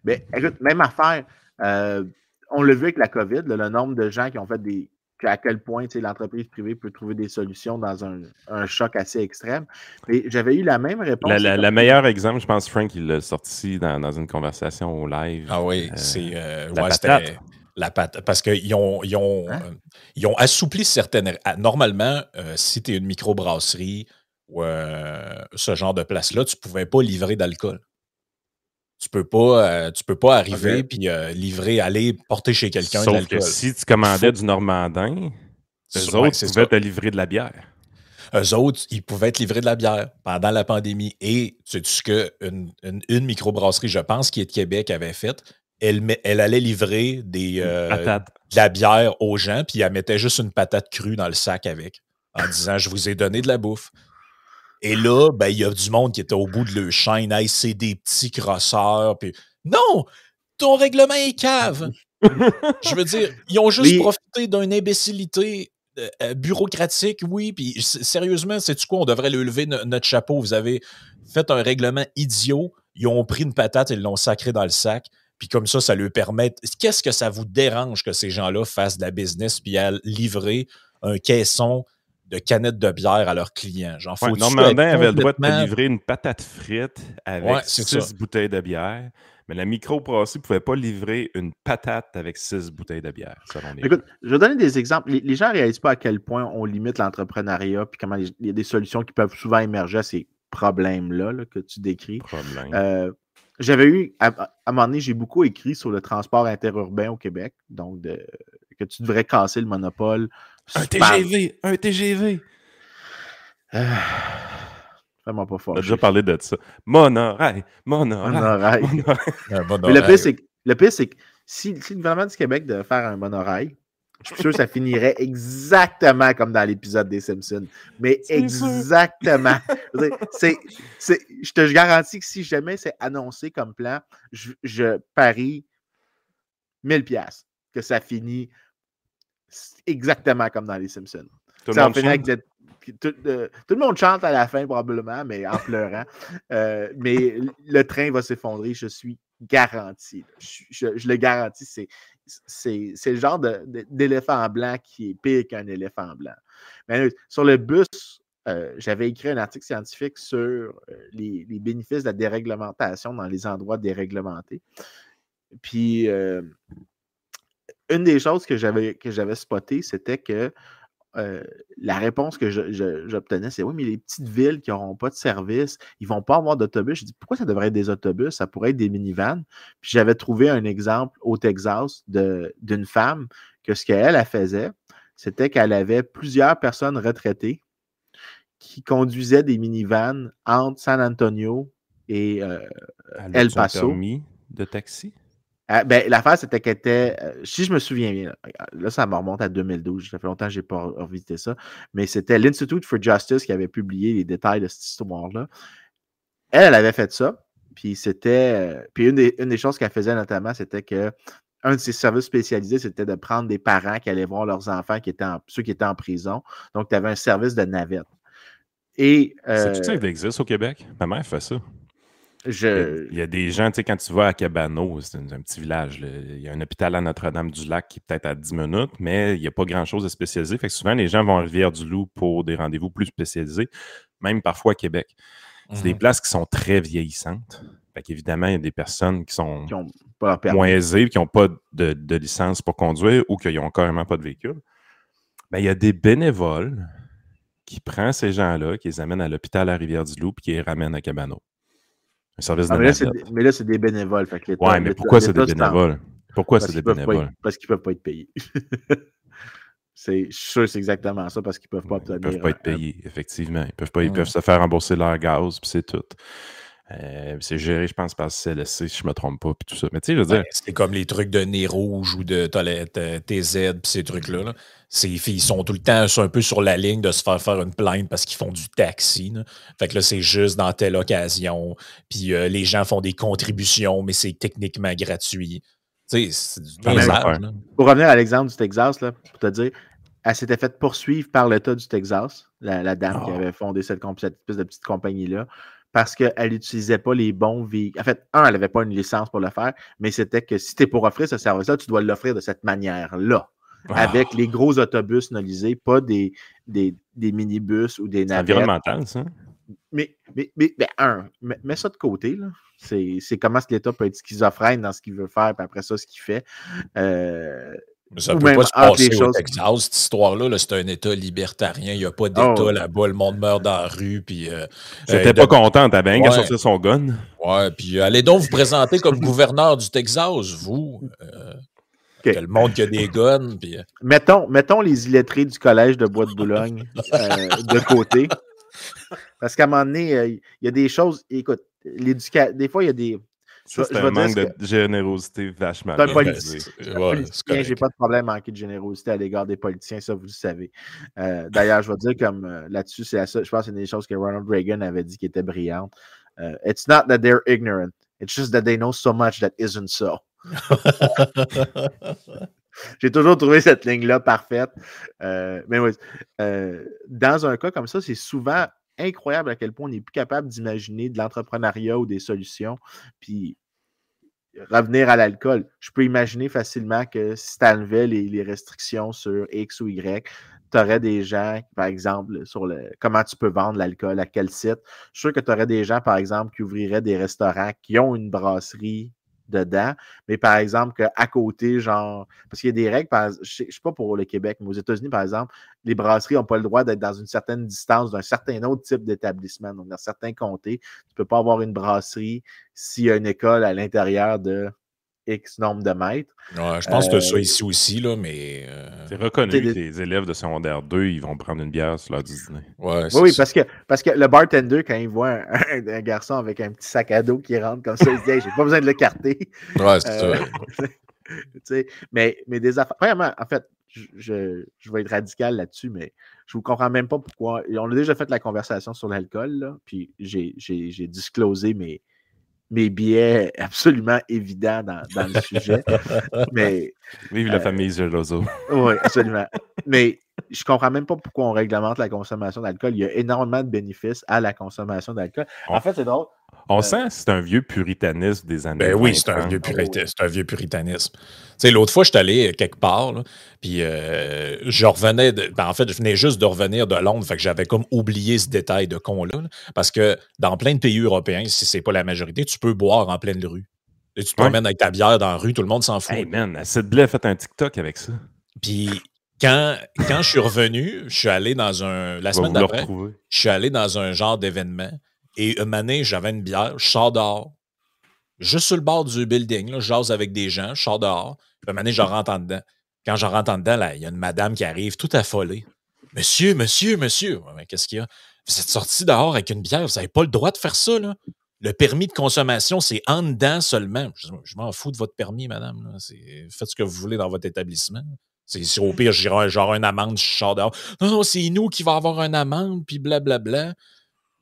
Mais écoute, même affaire. Euh, on l'a vu avec la COVID, le nombre de gens qui ont fait des, à quel point l'entreprise privée peut trouver des solutions dans un, choc assez extrême. Mais j'avais eu la même réponse. Le meilleur exemple, je pense, Frank, il l'a sorti dans, une conversation au live. Ah oui, euh, c'est euh, la, patate. la patate. Parce qu'ils ont, ils ont, hein? euh, ils ont assoupli certaines. Normalement, si tu es une microbrasserie ou ce genre de place-là, tu ne pouvais pas livrer d'alcool. Tu peux pas, euh, tu peux pas arriver puis euh, livrer, aller porter chez quelqu'un de l'alcool. si tu commandais du Normandin, eux autres pouvaient te livrer de la bière. Eux autres, ils pouvaient te livrer de la bière pendant la pandémie. Et sais ce que une, une, microbrasserie, je pense, qui est de Québec, avait fait? Elle, elle allait livrer des, euh, de la bière aux gens, puis elle mettait juste une patate crue dans le sac avec, en disant Je vous ai donné de la bouffe. Et là, ben, il y a du monde qui était au bout de leur chaîne. Hey, c'est des petits crosseurs. Puis... Non! Ton règlement est cave! Je veux dire, ils ont juste profité d'une imbécilité euh, euh, bureaucratique, oui. Puis sérieusement, c'est-tu quoi? On devrait lever notre chapeau. Vous avez fait un règlement idiot. Ils ont pris une patate et l'ont sacré dans le sac. Puis comme ça, ça leur permet. Qu'est-ce que ça vous dérange que ces gens-là fassent de la business puis à livrer un caisson de canettes de bière à leurs clients. Genre, Normandin avait le droit de te livrer une patate frite avec six bouteilles de bière. Mais la microbrasserie ne pouvait pas livrer une patate avec six bouteilles de bière, selon les Écoute, je vais donner des exemples. Les, les gens ne réalisent pas à quel point on limite l'entrepreneuriat, puis comment il y a des solutions qui peuvent souvent émerger à ces problèmes-là là, que tu décris. Euh, J'avais eu, à, à un moment donné, j'ai beaucoup écrit sur le transport interurbain au Québec, donc de- que tu devrais casser le monopole. Un TGV! Un TGV! Euh, vraiment pas On fort. a déjà parlé de ça. Monorail! Monorail! Monorail. monorail. Un bon Mais le pire, c'est que, le pire, c'est que si, si le gouvernement du Québec devait faire un monorail, je suis sûr que ça finirait exactement comme dans l'épisode des Simpsons. Mais exactement. C'est- je te garantis que si jamais c'est annoncé comme plan, je, je parie 1000 pièces que ça finit exactement comme dans les Simpsons. Tout le monde avec tout, euh, tout le monde chante à la fin, probablement, mais en pleurant. Euh, mais le train va s'effondrer, je suis garanti. Je, je- je le garantis, c'est, c'est, c'est le genre d'éléphant blanc qui est pire qu'un éléphant blanc. Mais sur le bus, euh, j'avais écrit un article scientifique sur les, les bénéfices de la déréglementation dans les endroits déréglementés. Puis, une des choses que j'avais, que j'avais spotté, c'était que euh, la réponse que j'obtenais, c'est oui, mais les petites villes qui n'auront pas de service, ils ne vont pas avoir d'autobus. Je dis pourquoi ça devrait être des autobus? Ça pourrait être des minivans. Puis j'avais trouvé un exemple au Texas d'une femme que ce qu'elle elle faisait, c'était qu'elle avait plusieurs personnes retraitées qui conduisaient des minivans entre San Antonio et euh, El Paso. permis de taxi? Ah, ben, l'affaire, c'était qu'elle était. euh, si je me souviens bien, là, là, ça me remonte à 2012. Ça fait longtemps que je n'ai pas revisité ça. Mais c'était l'Institute for Justice qui avait publié les détails de cette histoire-là. Elle, elle avait fait ça. Puis c'était. euh, puis une des, une des choses qu'elle faisait notamment, c'était que un de ses services spécialisés, c'était de prendre des parents qui allaient voir leurs enfants, qui étaient en- ceux qui étaient en prison. Donc, tu avais un service de navette. Et euh, C'est-tu ça qui existe au Québec? Ma mère fait ça. Je. Il y a des gens, tu sais, quand tu vas à Cabano, c'est un, un petit village, là, il y a un hôpital à Notre-Dame-du-Lac qui est peut-être à 10 minutes, mais il n'y a pas grand-chose de spécialisé. Fait que souvent, les gens vont à Rivière-du-Loup pour des rendez-vous plus spécialisés, même parfois à Québec. C'est des Mhm. places qui sont très vieillissantes. Fait qu'évidemment, il y a des personnes qui sont qui ont pas leur permis. moins aisées, qui n'ont pas de, de licence pour conduire ou qui n'ont carrément pas de véhicule. Ben, il y a des bénévoles qui prennent ces gens-là, qui les amènent à l'hôpital à Rivière-du-Loup puis qui les ramènent à Cabano. Un service Ah, de mais, là, c'est navette. des, mais là, c'est des bénévoles. Fait que Ouais, mais pourquoi c'est des bénévoles? Pourquoi c'est des bénévoles? être- Parce qu'ils ne peuvent pas être payés. c'est, je suis sûr que c'est exactement ça, parce qu'ils ne peuvent pas Ils obtenir. peuvent pas être payés, effectivement. Ils peuvent, pas, ils peuvent se faire rembourser leur gaz, puis c'est tout. Euh, c'est géré, je pense, par le CLSC, si je ne me trompe pas, puis tout ça. Mais tu sais, je veux dire, Ouais, c'est comme les trucs de nez rouge ou de TZ pis ces trucs-là. là. Ces filles sont tout le temps un peu sur la ligne de se faire faire une plainte parce qu'ils font du taxi. là. Fait que là, c'est juste dans telle occasion. Puis euh, les gens font des contributions, mais c'est techniquement gratuit. Tu sais, c'est du. Pour revenir à l'exemple du Texas, là, pour te dire, elle s'était faite poursuivre par l'État du Texas, la, la dame qui Oh. avait fondé cette, cette espèce de petite compagnie-là, parce qu'elle n'utilisait pas les bons véhicules. En fait, un, elle n'avait pas une licence pour le faire, mais c'était que si tu es pour offrir ce service-là, tu dois l'offrir de cette manière-là. ah, Avec les gros autobus nolisés, pas des, des, des minibus ou des c'est navettes. environnemental, ça. Mais, mais, mais, mais un, mets, ça de côté. là. C'est comment est-ce que l'État peut être schizophrène dans ce qu'il veut faire, puis après ça, ce qu'il fait. Euh, Ça Ou peut même pas se passer au choses. Texas, cette histoire-là. là, c'est un État libertarien. Il n'y a pas d'État Oh. là-bas. Le monde meurt dans la rue. Puis, euh, J'étais euh, pas de- content, t'avais rien Ouais. sortir son gun. Ouais, puis euh, allez donc vous présenter comme gouverneur du Texas, vous. euh, le monde qui a des guns. Puis, euh, mettons, mettons les illettrés du collège de Bois de Boulogne euh, de côté. Parce qu'à un moment donné, euh, il y a des choses. Écoute, l'éducation. Des fois, il y a des. C'est un manque de générosité vachement. C'est un politicien. ouais, j'ai pas de problème à manquer de générosité à l'égard des politiciens, ça vous le savez. Euh, D'ailleurs, je vais dire comme euh, là-dessus, c'est la seule- je pense que c'est une des choses que Ronald Reagan avait dit qui était brillante. Euh, It's not that they're ignorant, it's just that they know so much that isn't so. J'ai toujours trouvé cette ligne-là parfaite. Euh, mais oui, euh, dans un cas comme ça, c'est souvent incroyable à quel point on n'est plus capable d'imaginer de l'entrepreneuriat ou des solutions. Puis revenir à l'alcool, je peux imaginer facilement que si tu enlevais les, restrictions sur X ou Y, tu aurais des gens, par exemple, sur le comment tu peux vendre l'alcool, à quel site. Je suis sûr que tu aurais des gens, par exemple, qui ouvriraient des restaurants qui ont une brasserie dedans. Mais par exemple, qu'à côté, genre, parce qu'il y a des règles, je ne sais pas pour le Québec, mais aux États-Unis, par exemple, les brasseries n'ont pas le droit d'être dans une certaine distance d'un certain autre type d'établissement. Donc, dans certains comtés, tu ne peux pas avoir une brasserie s'il y a une école à l'intérieur de X nombre de mètres. Ouais, je pense que c'est ça euh, ici aussi, là, mais. Euh, c'est reconnu que les élèves de secondaire 2, ils vont prendre une bière sur leur dîner. Ouais, oui, parce que, parce que le bartender, quand il voit un, garçon avec un petit sac à dos qui rentre comme ça, il se dit j'ai pas besoin de le carter. Ouais, c'est ça. Euh, mais, mais des affaires. Vraiment, en fait, je, je, vais être radical là-dessus, mais je ne vous comprends même pas pourquoi. On a déjà fait la conversation sur l'alcool, puis j'ai disclosé mes, mes biais absolument évidents dans, le sujet. mais, Vive la euh, famille Geloso. oui, absolument. mais je comprends même pas pourquoi on réglemente la consommation d'alcool. Il y a énormément de bénéfices à la consommation d'alcool. En fait, c'est drôle. On euh, sent que c'est un vieux puritanisme des années. Ben oui, c'est un, vieux puritanisme. C'est un vieux puritanisme. l'autre fois, je suis allé quelque part, puis euh, je revenais, de, ben, en fait, je venais juste de revenir de Londres, fait que j'avais comme oublié ce détail de con-là, parce que dans plein de pays européens, si c'est pas la majorité, tu peux boire en pleine rue. Et tu te promènes avec ta bière dans la rue, tout le monde s'en fout. Hey man, Acid Blais a fait un TikTok avec ça. Puis quand, quand je suis revenu, je suis allé dans un. La semaine d'après, je suis allé dans un genre d'événement. Et une année, j'avais une bière, je sors dehors. Juste sur le bord du building, là, je jase avec des gens, je sors dehors. Puis une année, je rentre en dedans. Quand je rentre en dedans, il y a une madame qui arrive, tout affolée. Monsieur, monsieur, monsieur. Qu'est-ce qu'il y a? Vous êtes sorti dehors avec une bière, vous n'avez pas le droit de faire ça, là. Le permis de consommation, c'est en dedans seulement. Je, m'en fous de votre permis, madame. Faites ce que vous voulez dans votre établissement. C'est au pire, j'irai genre une amende, je sors dehors. Non, non, c'est nous qui va avoir une amende, puis blablabla.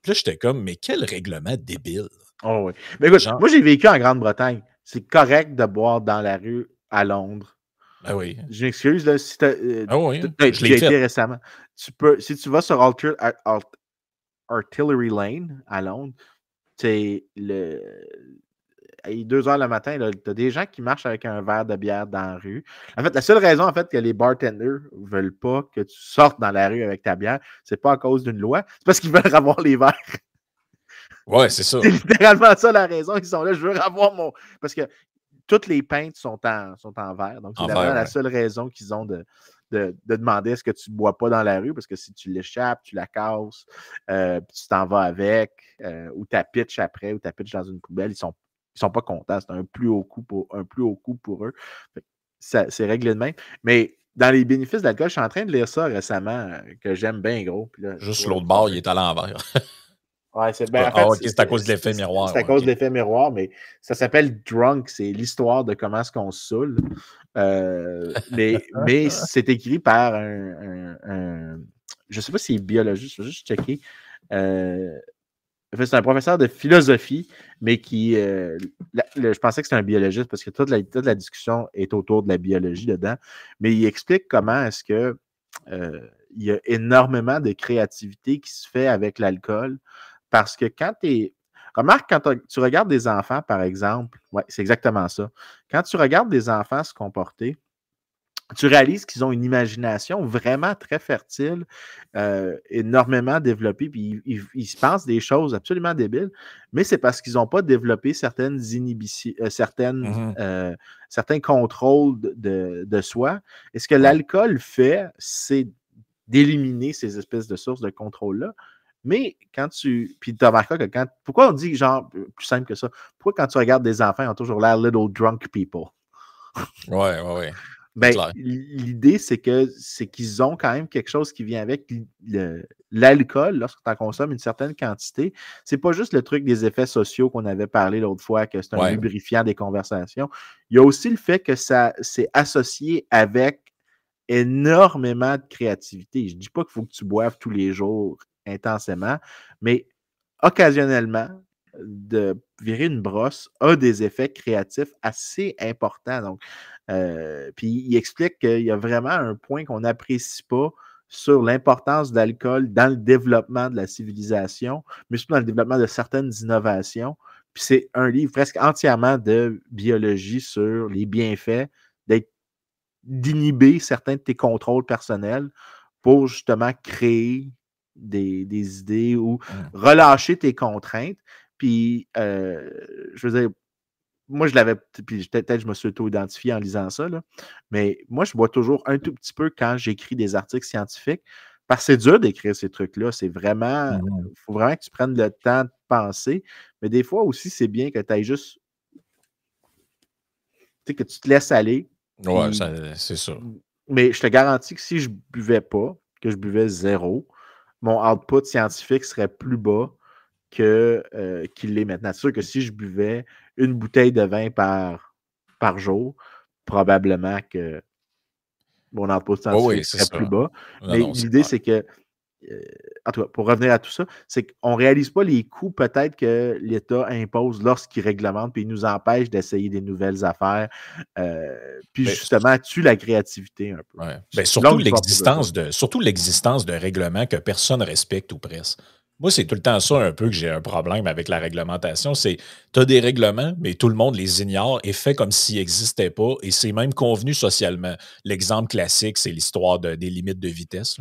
Puis là, j'étais comme, mais quel règlement débile. Oh oui. Mais écoute, moi, j'ai vécu en Grande-Bretagne. C'est correct de boire dans la rue à Londres. Ben oui. Je m'excuse, là, si tu euh, ah oui, je l'ai été récemment. Tu peux, si tu vas sur Artillery Lane à Londres, c'est le, à 2 heures le matin, tu as des gens qui marchent avec un verre de bière dans la rue. En fait, la seule raison en fait que les bartenders ne veulent pas que tu sortes dans la rue avec ta bière, c'est pas à cause d'une loi, c'est parce qu'ils veulent avoir les verres. Ouais, c'est ça. C'est littéralement ça la raison. Ils sont là, je veux avoir mon. Parce que toutes les pintes sont en, sont en verre. Donc, c'est la seule raison qu'ils ont de, de, demander est-ce que tu ne bois pas dans la rue, parce que si tu l'échappes, tu la casses, euh, puis tu t'en vas avec, euh, ou tu pitch après, ou tu pitch dans une poubelle, ils sont ils sont pas contents. C'est un plus haut coût pour, un plus haut coût pour eux. C'est réglé de même. Mais dans les bénéfices de l'alcool, je suis en train de lire ça récemment, euh, que j'aime bien gros. Juste l'autre bord, il est à l'envers. Ouais, c'est ben, ah, à cause de l'effet miroir. C'est à cause de l'effet miroir, mais ça s'appelle Drunk. C'est l'histoire de comment est-ce qu'on se saoule. Euh, mais mais c'est écrit par un, Je ne sais pas si c'est biologiste, je vais juste checker. Euh, c'est un professeur de philosophie, mais qui. Euh, je pensais que c'était un biologiste parce que toute la, toute la, discussion est autour de la biologie dedans. Mais il explique comment est-ce que euh, il y a énormément de créativité qui se fait avec l'alcool. Parce que quand tu es. Remarque, quand tu regardes des enfants, par exemple, ouais, c'est exactement ça. Quand tu regardes des enfants se comporter, tu réalises qu'ils ont une imagination vraiment très fertile, euh, énormément développée, puis ils, se pensent des choses absolument débiles, mais c'est parce qu'ils n'ont pas développé certaines inhibitions, euh, certaines, mmh euh, certains contrôles de, de, soi. Et ce que l'alcool fait, c'est d'éliminer ces espèces de sources de contrôle-là? Mais quand tu. Puis tu remarqué que quand. Pourquoi on dit genre plus simple que ça? Pourquoi quand tu regardes des enfants, ils ont toujours l'air little drunk people? Ouais, ouais, ouais. Ben, l'idée, c'est que c'est qu'ils ont quand même quelque chose qui vient avec l'alcool lorsque tu en consommes une certaine quantité. C'est pas juste le truc des effets sociaux qu'on avait parlé l'autre fois, que c'est un lubrifiant des conversations. Il y a aussi le fait que ça c'est associé avec énormément de créativité. Je dis pas qu'il faut que tu boives tous les jours intensément, mais occasionnellement, de virer une brosse a des effets créatifs assez importants. Donc, euh, puis il explique qu'il y a vraiment un point qu'on n'apprécie pas sur l'importance de l'alcool dans le développement de la civilisation, mais surtout dans le développement de certaines innovations. Puis c'est un livre presque entièrement de biologie sur les bienfaits d'inhiber certains de tes contrôles personnels pour justement créer des, des idées ou mmh. relâcher tes contraintes. Puis, euh, je veux dire, moi, je l'avais, puis peut-être je me suis auto-identifié en lisant ça, là, mais moi, je bois toujours un tout petit peu quand j'écris des articles scientifiques, parce que c'est dur d'écrire ces trucs-là. C'est vraiment, il mmh faut vraiment que tu prennes le temps de penser, mais des fois aussi, c'est bien que tu ailles juste, tu sais, que tu te laisses aller. Ouais, c'est ça. Mais je te garantis que si je buvais pas, que je buvais zéro, mon output scientifique serait plus bas que, euh, qu'il l'est maintenant. C'est sûr que si je buvais une bouteille de vin par, par jour, probablement que mon output scientifique serait plus bas. Mais l'idée, c'est que, euh, en tout cas, pour revenir à tout ça, c'est qu'on ne réalise pas les coûts peut-être que l'État impose lorsqu'il réglemente, puis il nous empêche d'essayer des nouvelles affaires, euh, puis ben, justement tue la créativité un peu. Ben, surtout l'existence de, surtout l'existence de règlements que personne respecte ou presque. Moi, c'est tout le temps ça un peu que j'ai un problème avec la réglementation. C'est tu as des règlements, mais tout le monde les ignore et fait comme s'ils n'existaient pas. Et c'est même convenu socialement. L'exemple classique, c'est l'histoire des limites de vitesse.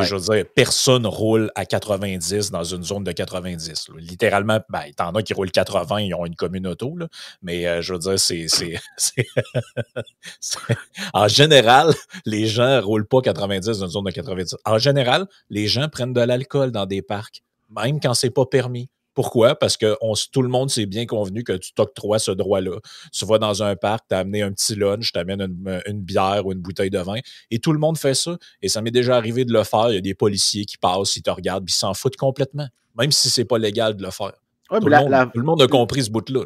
Je veux dire, personne roule à 90 dans une zone de 90. Littéralement, ben, il y en a qui roulent 80, ils ont une commune auto, mais euh, je veux dire, c'est. en général, les gens ne roulent pas 90 dans une zone de 90. En général, les gens prennent de l'alcool dans des parcs, même quand c'est pas permis. Pourquoi? Parce que tout le monde s'est bien convenu que tu t'octroies ce droit-là. Tu vas dans un parc, tu as amené un petit lunch, tu amènes une, bière ou une bouteille de vin, et tout le monde fait ça. Et ça m'est déjà arrivé de le faire. Il y a des policiers qui passent, ils te regardent, puis ils s'en foutent complètement, même si c'est pas légal de le faire. tout, le monde, a compris ce bout-là.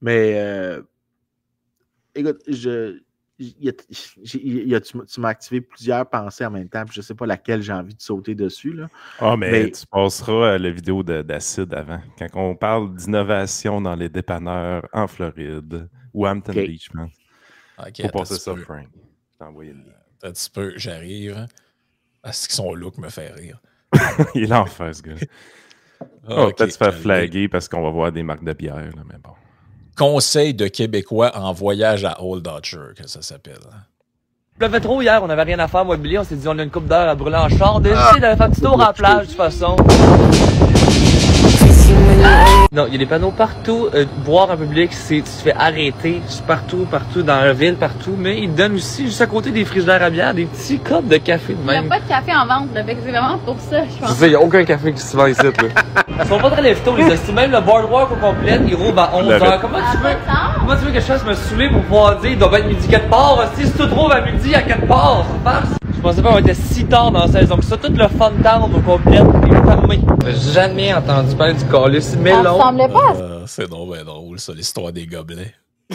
mais euh, écoute, je, tu, m'as activé plusieurs pensées en même temps, puis je ne sais pas laquelle j'ai envie de sauter dessus. Là. Ah, mais, tu passeras la vidéo d'acide avant. Quand on parle d'innovation dans les dépanneurs en Floride ou Hampton Beach, man. Okay, Faut passer ça, Frank. Je t'ai envoyé le lien. Un petit peu, j'arrive. Est-ce que son look me fait rire? Il est en face, ce gars. oh, peut-être se faire flaguer parce qu'on va voir des marques de bière, là, mais bon. Conseil de Québécois en voyage à Old Dodger, que ça s'appelle. Il pleuvait trop hier, on avait rien à faire, moi Billy. On s'est dit, on a une coupe d'heure à brûler en char. Déjà, ah. d'aller faire un petit tour en plage, de toute façon. Non, il y a des panneaux partout. Euh, boire en public, c'est tu te fais arrêter partout, partout, dans la ville, partout. Mais ils donnent aussi, juste à côté des frigidaires à bière, des petits copes de café de même. Il n'y a pas de café en vente, là, c'est vraiment pour ça, je pense. il n'y a aucun café qui se vend ici, là. Ils sont pas très lève tôt, les astuces. Même le boardwalk au complet, il roule à 11h. Comment tu veux, comment tu veux que je fasse me saouler pour pouvoir dire, il doit être midi 4 parts. Si tu trouves à midi à 4 parts, ça passe. Je pensais pas qu'on était si tard dans la saison que ça. Tout le fun town au complet est fermé. J'ai jamais entendu parler du calice melon. Ça ressemblait pas euh, C'est drôle, ben drôle, ça, l'histoire des gobelets.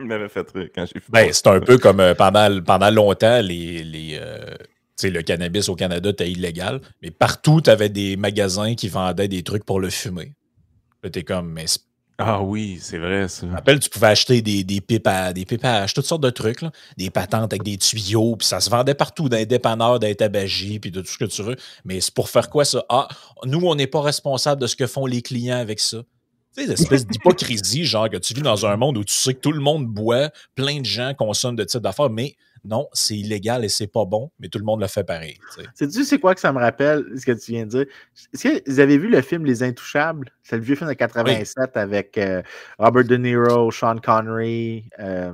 Il m'avait fait rire quand j'ai fait ben, c'est un peu comme euh, pendant, pendant longtemps, les, les euh, le cannabis au Canada était illégal, mais partout, tu avais des magasins qui vendaient des trucs pour le fumer. Là, t'es comme, mais ah oui, c'est vrai, ça. Je rappelle, tu pouvais acheter des, des pipes à des pipes toutes sortes de trucs, là. des patentes avec des tuyaux, puis ça se vendait partout, dans les dépanneurs, dans tabagies, puis de tout ce que tu veux. Mais c'est pour faire quoi ça? Ah, nous, on n'est pas responsable de ce que font les clients avec ça. Tu sais, l'espèce d'hypocrisie, genre que tu vis dans un monde où tu sais que tout le monde boit, plein de gens consomment de types d'affaires, mais non, c'est illégal et c'est pas bon, mais tout le monde le fait pareil. Sais-tu, c'est quoi que ça me rappelle, ce que tu viens de dire? Est-ce que vous avez vu le film Les Intouchables? C'est le vieux film de 87 avec euh, Robert De Niro, Sean Connery. Euh,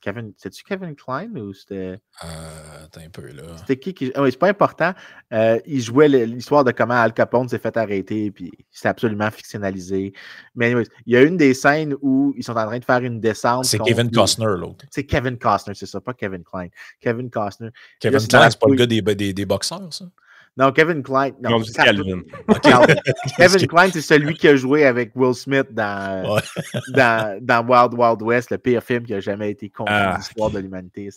Kevin, c'était-tu Kevin Klein ou c'était. Euh, attends un peu là. C'était qui qui. Oui, c'est pas important. Euh, il jouait l'histoire de comment Al Capone s'est fait arrêter, puis c'était absolument fictionnalisé. Mais il y a une des scènes où ils sont en train de faire une descente. C'est Kevin Costner, l'autre. C'est Kevin Costner, c'est ça, pas Kevin Klein. Kevin Costner. Kevin Klein, c'est pas le gars des, des, des boxeurs, ça? Non, Kevin Klein. Non, Calvin. Kevin Klein, c'est celui qui a joué avec Will Smith dans, dans, dans, Wild Wild West, le pire film qui a jamais été dans ah. l'histoire de l'humanité.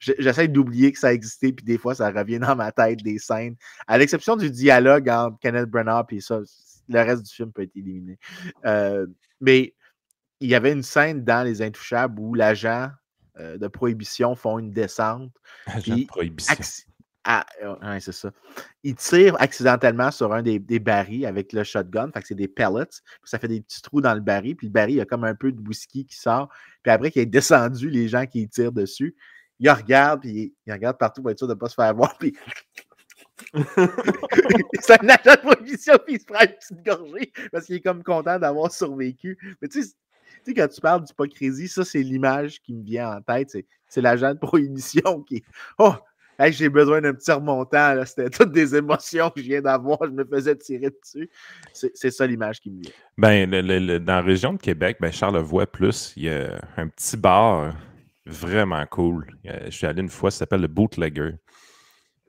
J'essaie d'oublier que ça existait, puis des fois, ça revient dans ma tête des scènes. À l'exception du dialogue entre Kenneth Branagh et ça, le reste du film peut être éliminé. Euh, mais il y avait une scène dans Les Intouchables où l'agent euh, de prohibition font une descente. Agent de prohibition. Ah, c'est ça. Il tire accidentellement sur un des, des barils avec le shotgun. Fait que c'est des pellets. Ça fait des petits trous dans le baril. Puis le baril, il y a comme un peu de whisky qui sort. Puis après qu'il est descendu, les gens qui tirent dessus, il regarde, puis il, regarde partout pour être sûr de ne pas se faire voir. Puis c'est un agent de prohibition qui se prend une petite gorgée parce qu'il est comme content d'avoir survécu. Mais tu sais, tu sais, quand tu parles d'hypocrisie, ça, c'est l'image qui me vient en tête. C'est l'agent de prohibition qui Oh, j'ai besoin d'un petit remontant. C'était toutes des émotions que je viens d'avoir. Je me faisais tirer dessus. C'est ça l'image qui me vient. Ben, dans la région de Québec, ben, Charlevoix Plus, il y a un petit bar vraiment cool. Je suis allé une fois, ça s'appelle le Bootlegger.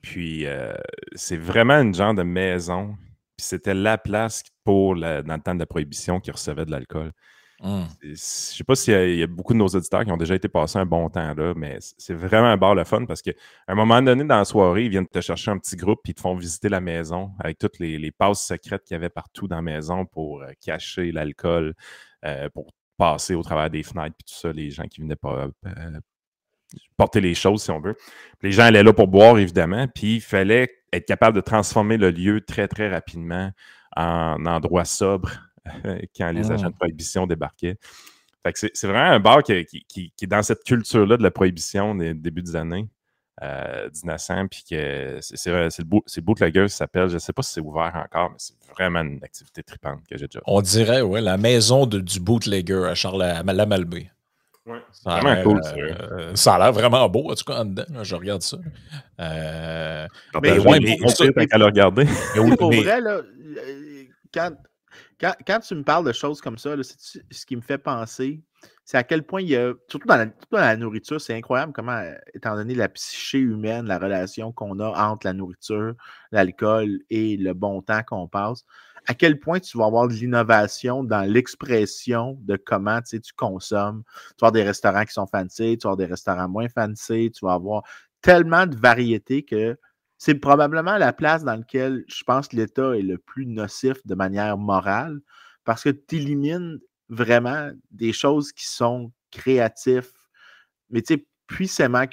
Puis, euh, c'est vraiment une genre de maison. Puis, c'était la place pour, dans le temps de la prohibition, qui recevait de l'alcool. Mmh. Je sais pas s'il y, a beaucoup de nos auditeurs qui ont déjà été passés un bon temps là, mais c'est vraiment un bar le fun parce qu'à un moment donné dans la soirée, ils viennent te chercher un petit groupe et ils te font visiter la maison avec toutes les, passes secrètes qu'il y avait partout dans la maison pour euh, cacher l'alcool, euh, pour passer au travers des fenêtres et tout ça, les gens qui venaient pas euh, porter les choses, si on veut. Les gens allaient là pour boire, évidemment, puis il fallait être capable de transformer le lieu très, très rapidement en endroit sobre quand les agents de prohibition débarquaient. c'est vraiment un bar qui, est dans cette culture-là de la prohibition des débuts des années euh, 1900, puis que c'est le Bootlegger, ça s'appelle, je ne sais pas si c'est ouvert encore, mais c'est vraiment une activité tripante que j'ai déjà On dirait, oui, la maison du Bootlegger à Charles à la Malbaie. Ouais, ça vraiment cool. Euh, ça a l'air vraiment beau, en tout cas, en dedans. je regarde ça. Euh, mais, ouais, mais, mais, qu'à le regarder. Mais, pour vrai, là, euh, quand, tu me parles de choses comme ça, ce qui me fait penser, c'est à quel point il y a, surtout dans la, nourriture, c'est incroyable comment, étant donné la psyché humaine, la relation qu'on a entre la nourriture, l'alcool et le bon temps qu'on passe, à quel point tu vas avoir de l'innovation dans l'expression de comment tu consommes. Tu vas avoir des restaurants qui sont fancy, tu vas avoir des restaurants moins fancy, tu vas avoir tellement de variétés que c'est probablement la place dans laquelle je pense que l'État est le plus nocif de manière morale parce que tu élimines vraiment des choses qui sont créatives, mais tu sais, puissamment.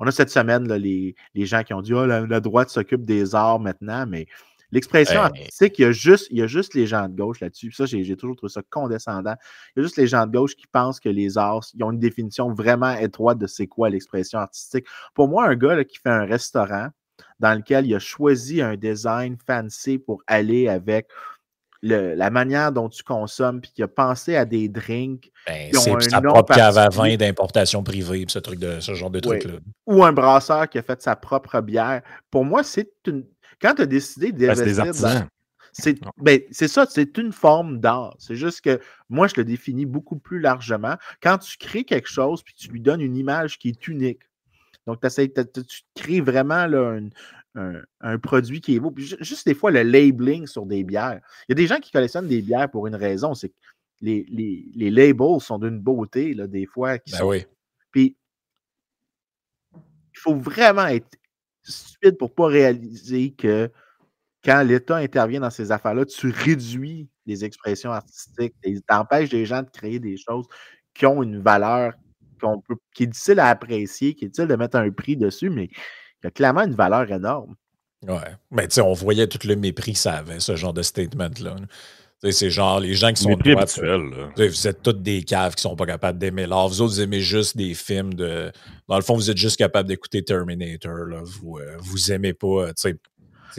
On a cette semaine là, les, gens qui ont dit oh, la, droite s'occupe des arts maintenant, mais l'expression artistique, il y, a juste, il y a juste les gens de gauche là-dessus. Ça, j'ai toujours trouvé ça condescendant. Il y a juste les gens de gauche qui pensent que les arts, ils ont une définition vraiment étroite de c'est quoi l'expression artistique. Pour moi, un gars qui fait un restaurant, dans lequel il a choisi un design fancy pour aller avec la manière dont tu consommes, puis qui a pensé à des drinks. Ben, c'est sa propre cave à vin d'importation privée, ce, truc de, ce genre de truc-là. Ou un brasseur qui a fait sa propre bière. Pour moi, c'est une. Quand tu as décidé d'investir dans. Ben, c'est ça, c'est une forme d'art. C'est juste que moi, je le définis beaucoup plus largement. Quand tu crées quelque chose puis tu lui donnes une image qui est unique, donc, tu crées vraiment là, un, produit qui est beau. juste des fois, le labeling sur des bières. Il y a des gens qui collectionnent des bières pour une raison. C'est que les, les, labels sont d'une beauté, là, des fois. Qui ben oui. Puis, il faut vraiment être stupide pour ne pas réaliser que quand l'État intervient dans ces affaires-là, tu réduis les expressions artistiques, tu empêches les gens de créer des choses qui ont une valeur qui est difficile à apprécier, qui est difficile de mettre un prix dessus, mais il y a clairement une valeur énorme. Ouais. Mais tu sais, on voyait tout le mépris que ça avait, ce genre de statement-là. C'est genre les gens qui sont droite, vous êtes toutes des caves qui sont pas capables d'aimer l'art. Vous autres, vous aimez juste des films de. Dans le fond, vous êtes juste capable d'écouter Terminator. Là. Vous, euh, vous aimez pas. C'est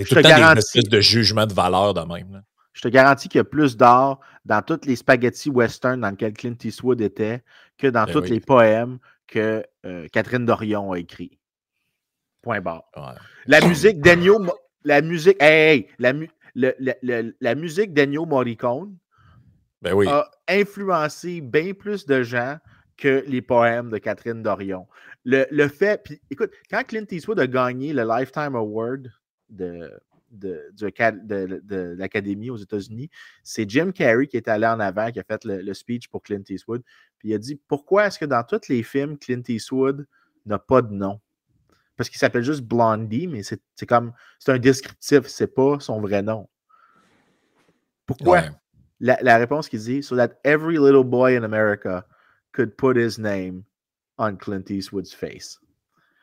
tout le temps des espèces de jugement de valeur de même. Je te garantis qu'il y a plus d'art dans toutes les spaghettis western dans lesquels Clint Eastwood était que dans ben tous les poèmes que euh, Catherine Dorion a écrit. Point barre. La musique d'Ennio, la musique, hey, la, la, musique d'Ennio Morricone ben a influencé bien plus de gens que les poèmes de Catherine Dorion. Le, le fait, puis écoute, quand Clint Eastwood a gagné le Lifetime Award de, de, l'Académie aux États-Unis, c'est Jim Carrey qui est allé en avant, qui a fait le, speech pour Clint Eastwood. Puis il a dit Pourquoi est-ce que dans tous les films, Clint Eastwood n'a pas de nom Parce qu'il s'appelle juste Blondie, mais c'est comme c'est un descriptif, c'est pas son vrai nom. Pourquoi? La, la, réponse qu'il dit So that every little boy in America could put his name on Clint Eastwood's face.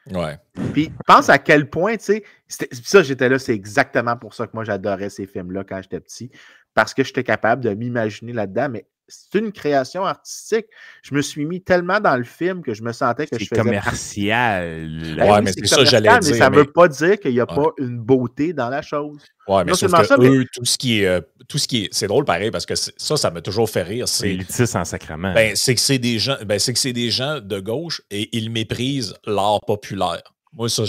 Ouais. Puis pense à quel point, tu sais, ça, j'étais là, c'est exactement pour ça que moi j'adorais ces films-là quand j'étais petit, parce que j'étais capable de m'imaginer là-dedans, mais c'est une création artistique. Je me suis mis tellement dans le film que je me sentais que je faisais. commercial. Ben ouais, mais c'est ça, j'allais dire. Mais ça ne veut pas dire qu'il n'y a pas une beauté dans la chose. Ouais, mais sauf que ça, eux, tout ce qui est. Euh, tout ce qui est. C'est drôle pareil parce que ça, ça m'a toujours fait rire. C'est élitiste en sacrement. Ben, c'est que c'est des gens. Ben, c'est que c'est des gens de gauche et ils méprisent l'art populaire. Moi, ça,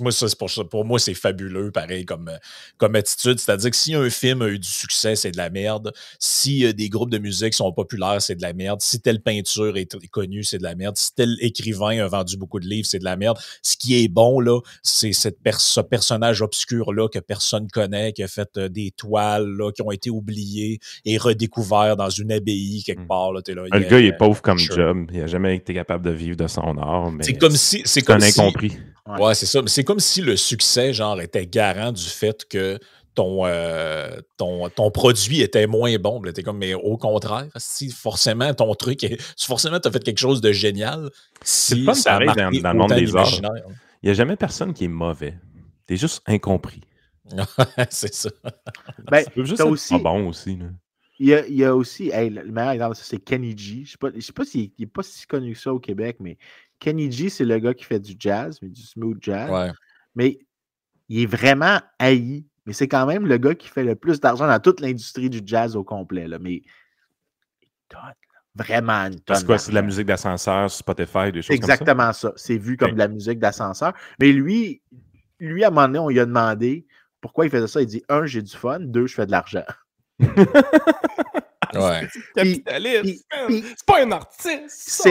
moi, ça, pour, pour moi, c'est fabuleux, pareil, comme, comme attitude. C'est-à-dire que si un film a eu du succès, c'est de la merde. Si euh, des groupes de musique sont populaires, c'est de la merde. Si telle peinture est, connue, c'est de la merde. Si tel écrivain a vendu beaucoup de livres, c'est de la merde. Ce qui est bon, là, c'est cette ce personnage obscur-là que personne connaît, qui a fait euh, des toiles, là, qui ont été oubliées et redécouvertes dans une abbaye quelque mmh. part. Là, là, le gars, il est pauvre comme job. Il n'a jamais été capable de vivre de son art. C'est comme si. C'est comme un incompris. Ouais, c'est ça. Mais c'est comme si le succès, genre, était garant du fait que ton, euh, ton, ton, produit était moins bon. T'es comme, mais au contraire, si forcément ton truc est. Si forcément tu as fait quelque chose de génial, si pas ça dans, dans le monde des arts. Il n'y a jamais personne qui est mauvais. Tu es juste incompris. c'est ça. Ben, juste aussi, bon aussi. Il y, a, il y a, aussi, le meilleur exemple, c'est Kenny G. Je ne sais pas s'il n'est pas si connu que ça au Québec, mais Kenny G, c'est le gars qui fait du jazz, mais du smooth jazz. Mais il est vraiment haï. Mais c'est quand même le gars qui fait le plus d'argent dans toute l'industrie du jazz au complet. Là. Mais il donne, vraiment une tonne. C'est quoi, c'est de la musique d'ascenseur, Spotify, des choses Exactement comme ça? ça. C'est vu comme de la musique d'ascenseur. Mais lui, lui, à un moment donné, on lui a demandé pourquoi il faisait ça. Il dit un, j'ai du fun. Deux, je fais de l'argent. Ouais. capitaliste. C'est pas un artiste.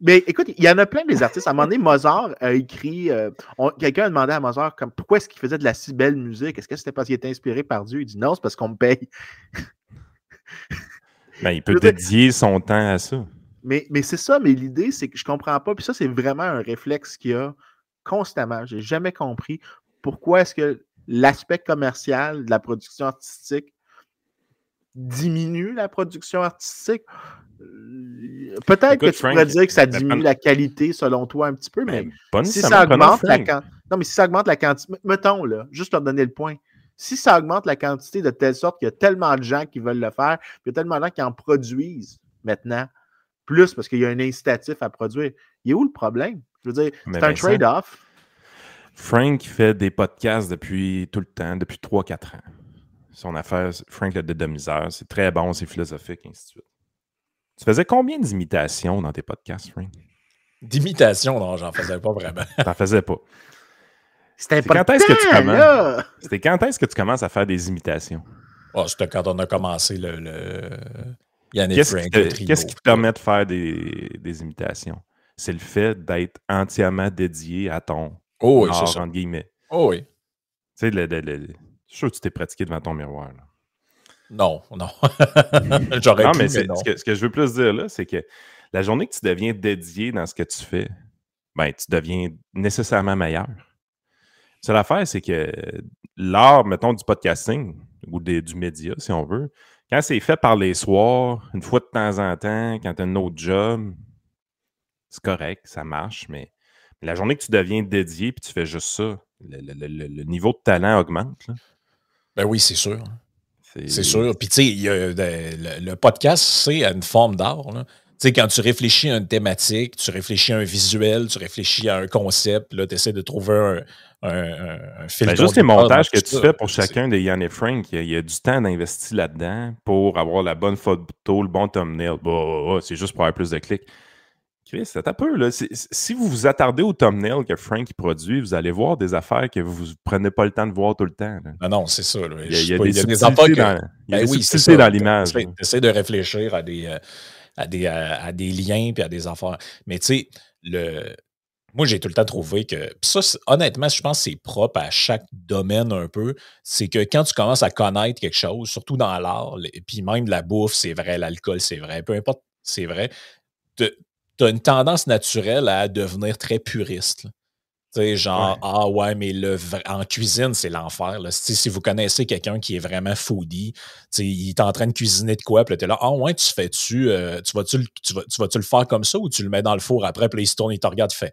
Mais écoute, il y en a plein des artistes. À un moment donné, Mozart a écrit. Euh, quelqu'un a demandé à Mozart comme, pourquoi est-ce qu'il faisait de la si belle musique? Est-ce que c'était parce qu'il était inspiré par Dieu? Il dit non, c'est parce qu'on me paye. ben, il peut dédier son temps à ça. Mais, mais c'est ça, mais l'idée, c'est que je comprends pas. Puis ça, c'est vraiment un réflexe qu'il y a constamment. J'ai jamais compris pourquoi est-ce que l'aspect commercial de la production artistique diminue la production artistique? Euh, peut-être que tu pourrais dire que ça ben, diminue la qualité selon toi un petit peu, mais ben, si ça augmente la quantité. Non, mais si ça augmente la quantité. Mettons, là, juste pour donner le point. Si ça augmente la quantité de telle sorte qu'il y a tellement de gens qui veulent le faire, puis il y a tellement de gens qui en produisent maintenant, plus parce qu'il y a un incitatif à produire, il est où le problème? Je veux dire, c'est un trade-off. Frank fait des podcasts depuis tout le temps, depuis 3-4 ans son affaire, Frank le de misère, c'est très bon, c'est philosophique, et ainsi de suite. Tu faisais combien d'imitations dans tes podcasts, Frank? D'imitations, non, j'en faisais pas vraiment. T'en faisais pas. C'était quand est-ce que tu commences? C'était quand est-ce que tu commences à faire des imitations? Oh, c'était quand on a commencé le, le... Yannick Qu'est-ce Frank. Qu'est-ce qui te permet de faire des, des imitations? C'est le fait d'être entièrement dédié à ton oh, oui, art, entre guillemets. Oh oui. Tu sais, le, sûr que tu t'es pratiqué devant ton miroir. Non, non. J'aurais non, mais, Ce, que, je veux plus dire là, c'est que la journée que tu deviens dédié dans ce que tu fais, ben, tu deviens nécessairement meilleur. C'est l'affaire, c'est que l'art, mettons, du podcasting ou du média, si on veut, quand c'est fait par les soirs, une fois de temps en temps, quand tu as un autre job, c'est correct, ça marche, mais la journée que tu deviens dédié puis tu fais juste ça, le, niveau de talent augmente. Ben oui, c'est sûr. C'est sûr. Puis, tu sais, le, podcast, c'est une forme d'art. Tu sais, quand tu réfléchis à une thématique, tu réfléchis à un visuel, tu réfléchis à un concept, là, tu essaies de trouver un, un, un filtre. Ben, juste les montages que tu fais pour chacun des Yann et Frank, il y, a, du temps d'investir là-dedans pour avoir la bonne photo, le bon thumbnail. Bah, c'est juste pour avoir plus de clics. Chris, c'est un peu, là. Si vous vous attardez au thumbnail que Frank produit, vous allez voir des affaires que vous ne prenez pas le temps de voir tout le temps. Ah non, c'est ça. Il y a, des, affaires dans, il y a ben dans l'image. Tu essaies de réfléchir à des, euh, à des, à, des liens et à des affaires. Mais tu sais, le... moi, j'ai tout le temps trouvé que. ça, honnêtement, je pense que c'est propre à chaque domaine un peu. C'est que quand tu commences à connaître quelque chose, surtout dans l'art, et puis même la bouffe, c'est vrai, l'alcool, c'est vrai, peu importe, c'est vrai tu as une tendance naturelle à devenir très puriste. Tu sais, genre, ah ouais, mais le en cuisine, c'est l'enfer. Si vous connaissez quelqu'un qui est vraiment foodie, il est en train de cuisiner de quoi, puis tu es là, ah ouais, tu fais-tu, euh, tu vas-tu tu vas, tu vas le faire comme ça ou tu le mets dans le four après, puis là, il se tourne, il te regarde, fait,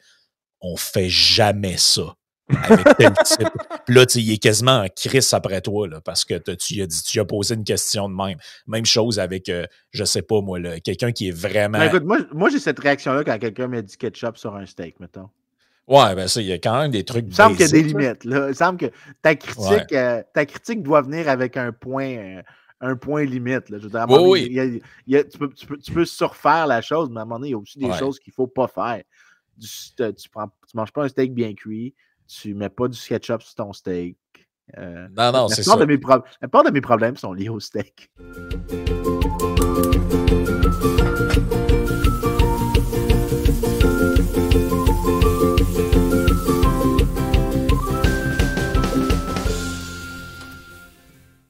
on fait jamais ça. Avec tel type. Puis là, tu il est quasiment en crise après toi, là, parce que tu as, dit, tu as posé une question de même. Même chose avec, euh, je sais pas, moi, quelqu'un qui est vraiment. Ben, écoute, moi, moi j'ai cette réaction-là quand quelqu'un me dit ketchup sur un steak, mettons. Ouais, ben ça, il y a quand même des trucs. Il semble qu'il y a des limites. Là. Il semble que ta critique, euh, ta critique doit venir avec un point, euh, un point limite. Là. Je veux oui, oui. tu, peux, tu, peux, tu, peux, surfaire la chose, mais à un moment donné, il y a aussi des choses qu'il ne faut pas faire. Tu ne tu manges pas un steak bien cuit, tu mets pas du ketchup sur ton steak. Euh, non, non, c'est ça. De mes la plupart de mes problèmes sont liés au steak.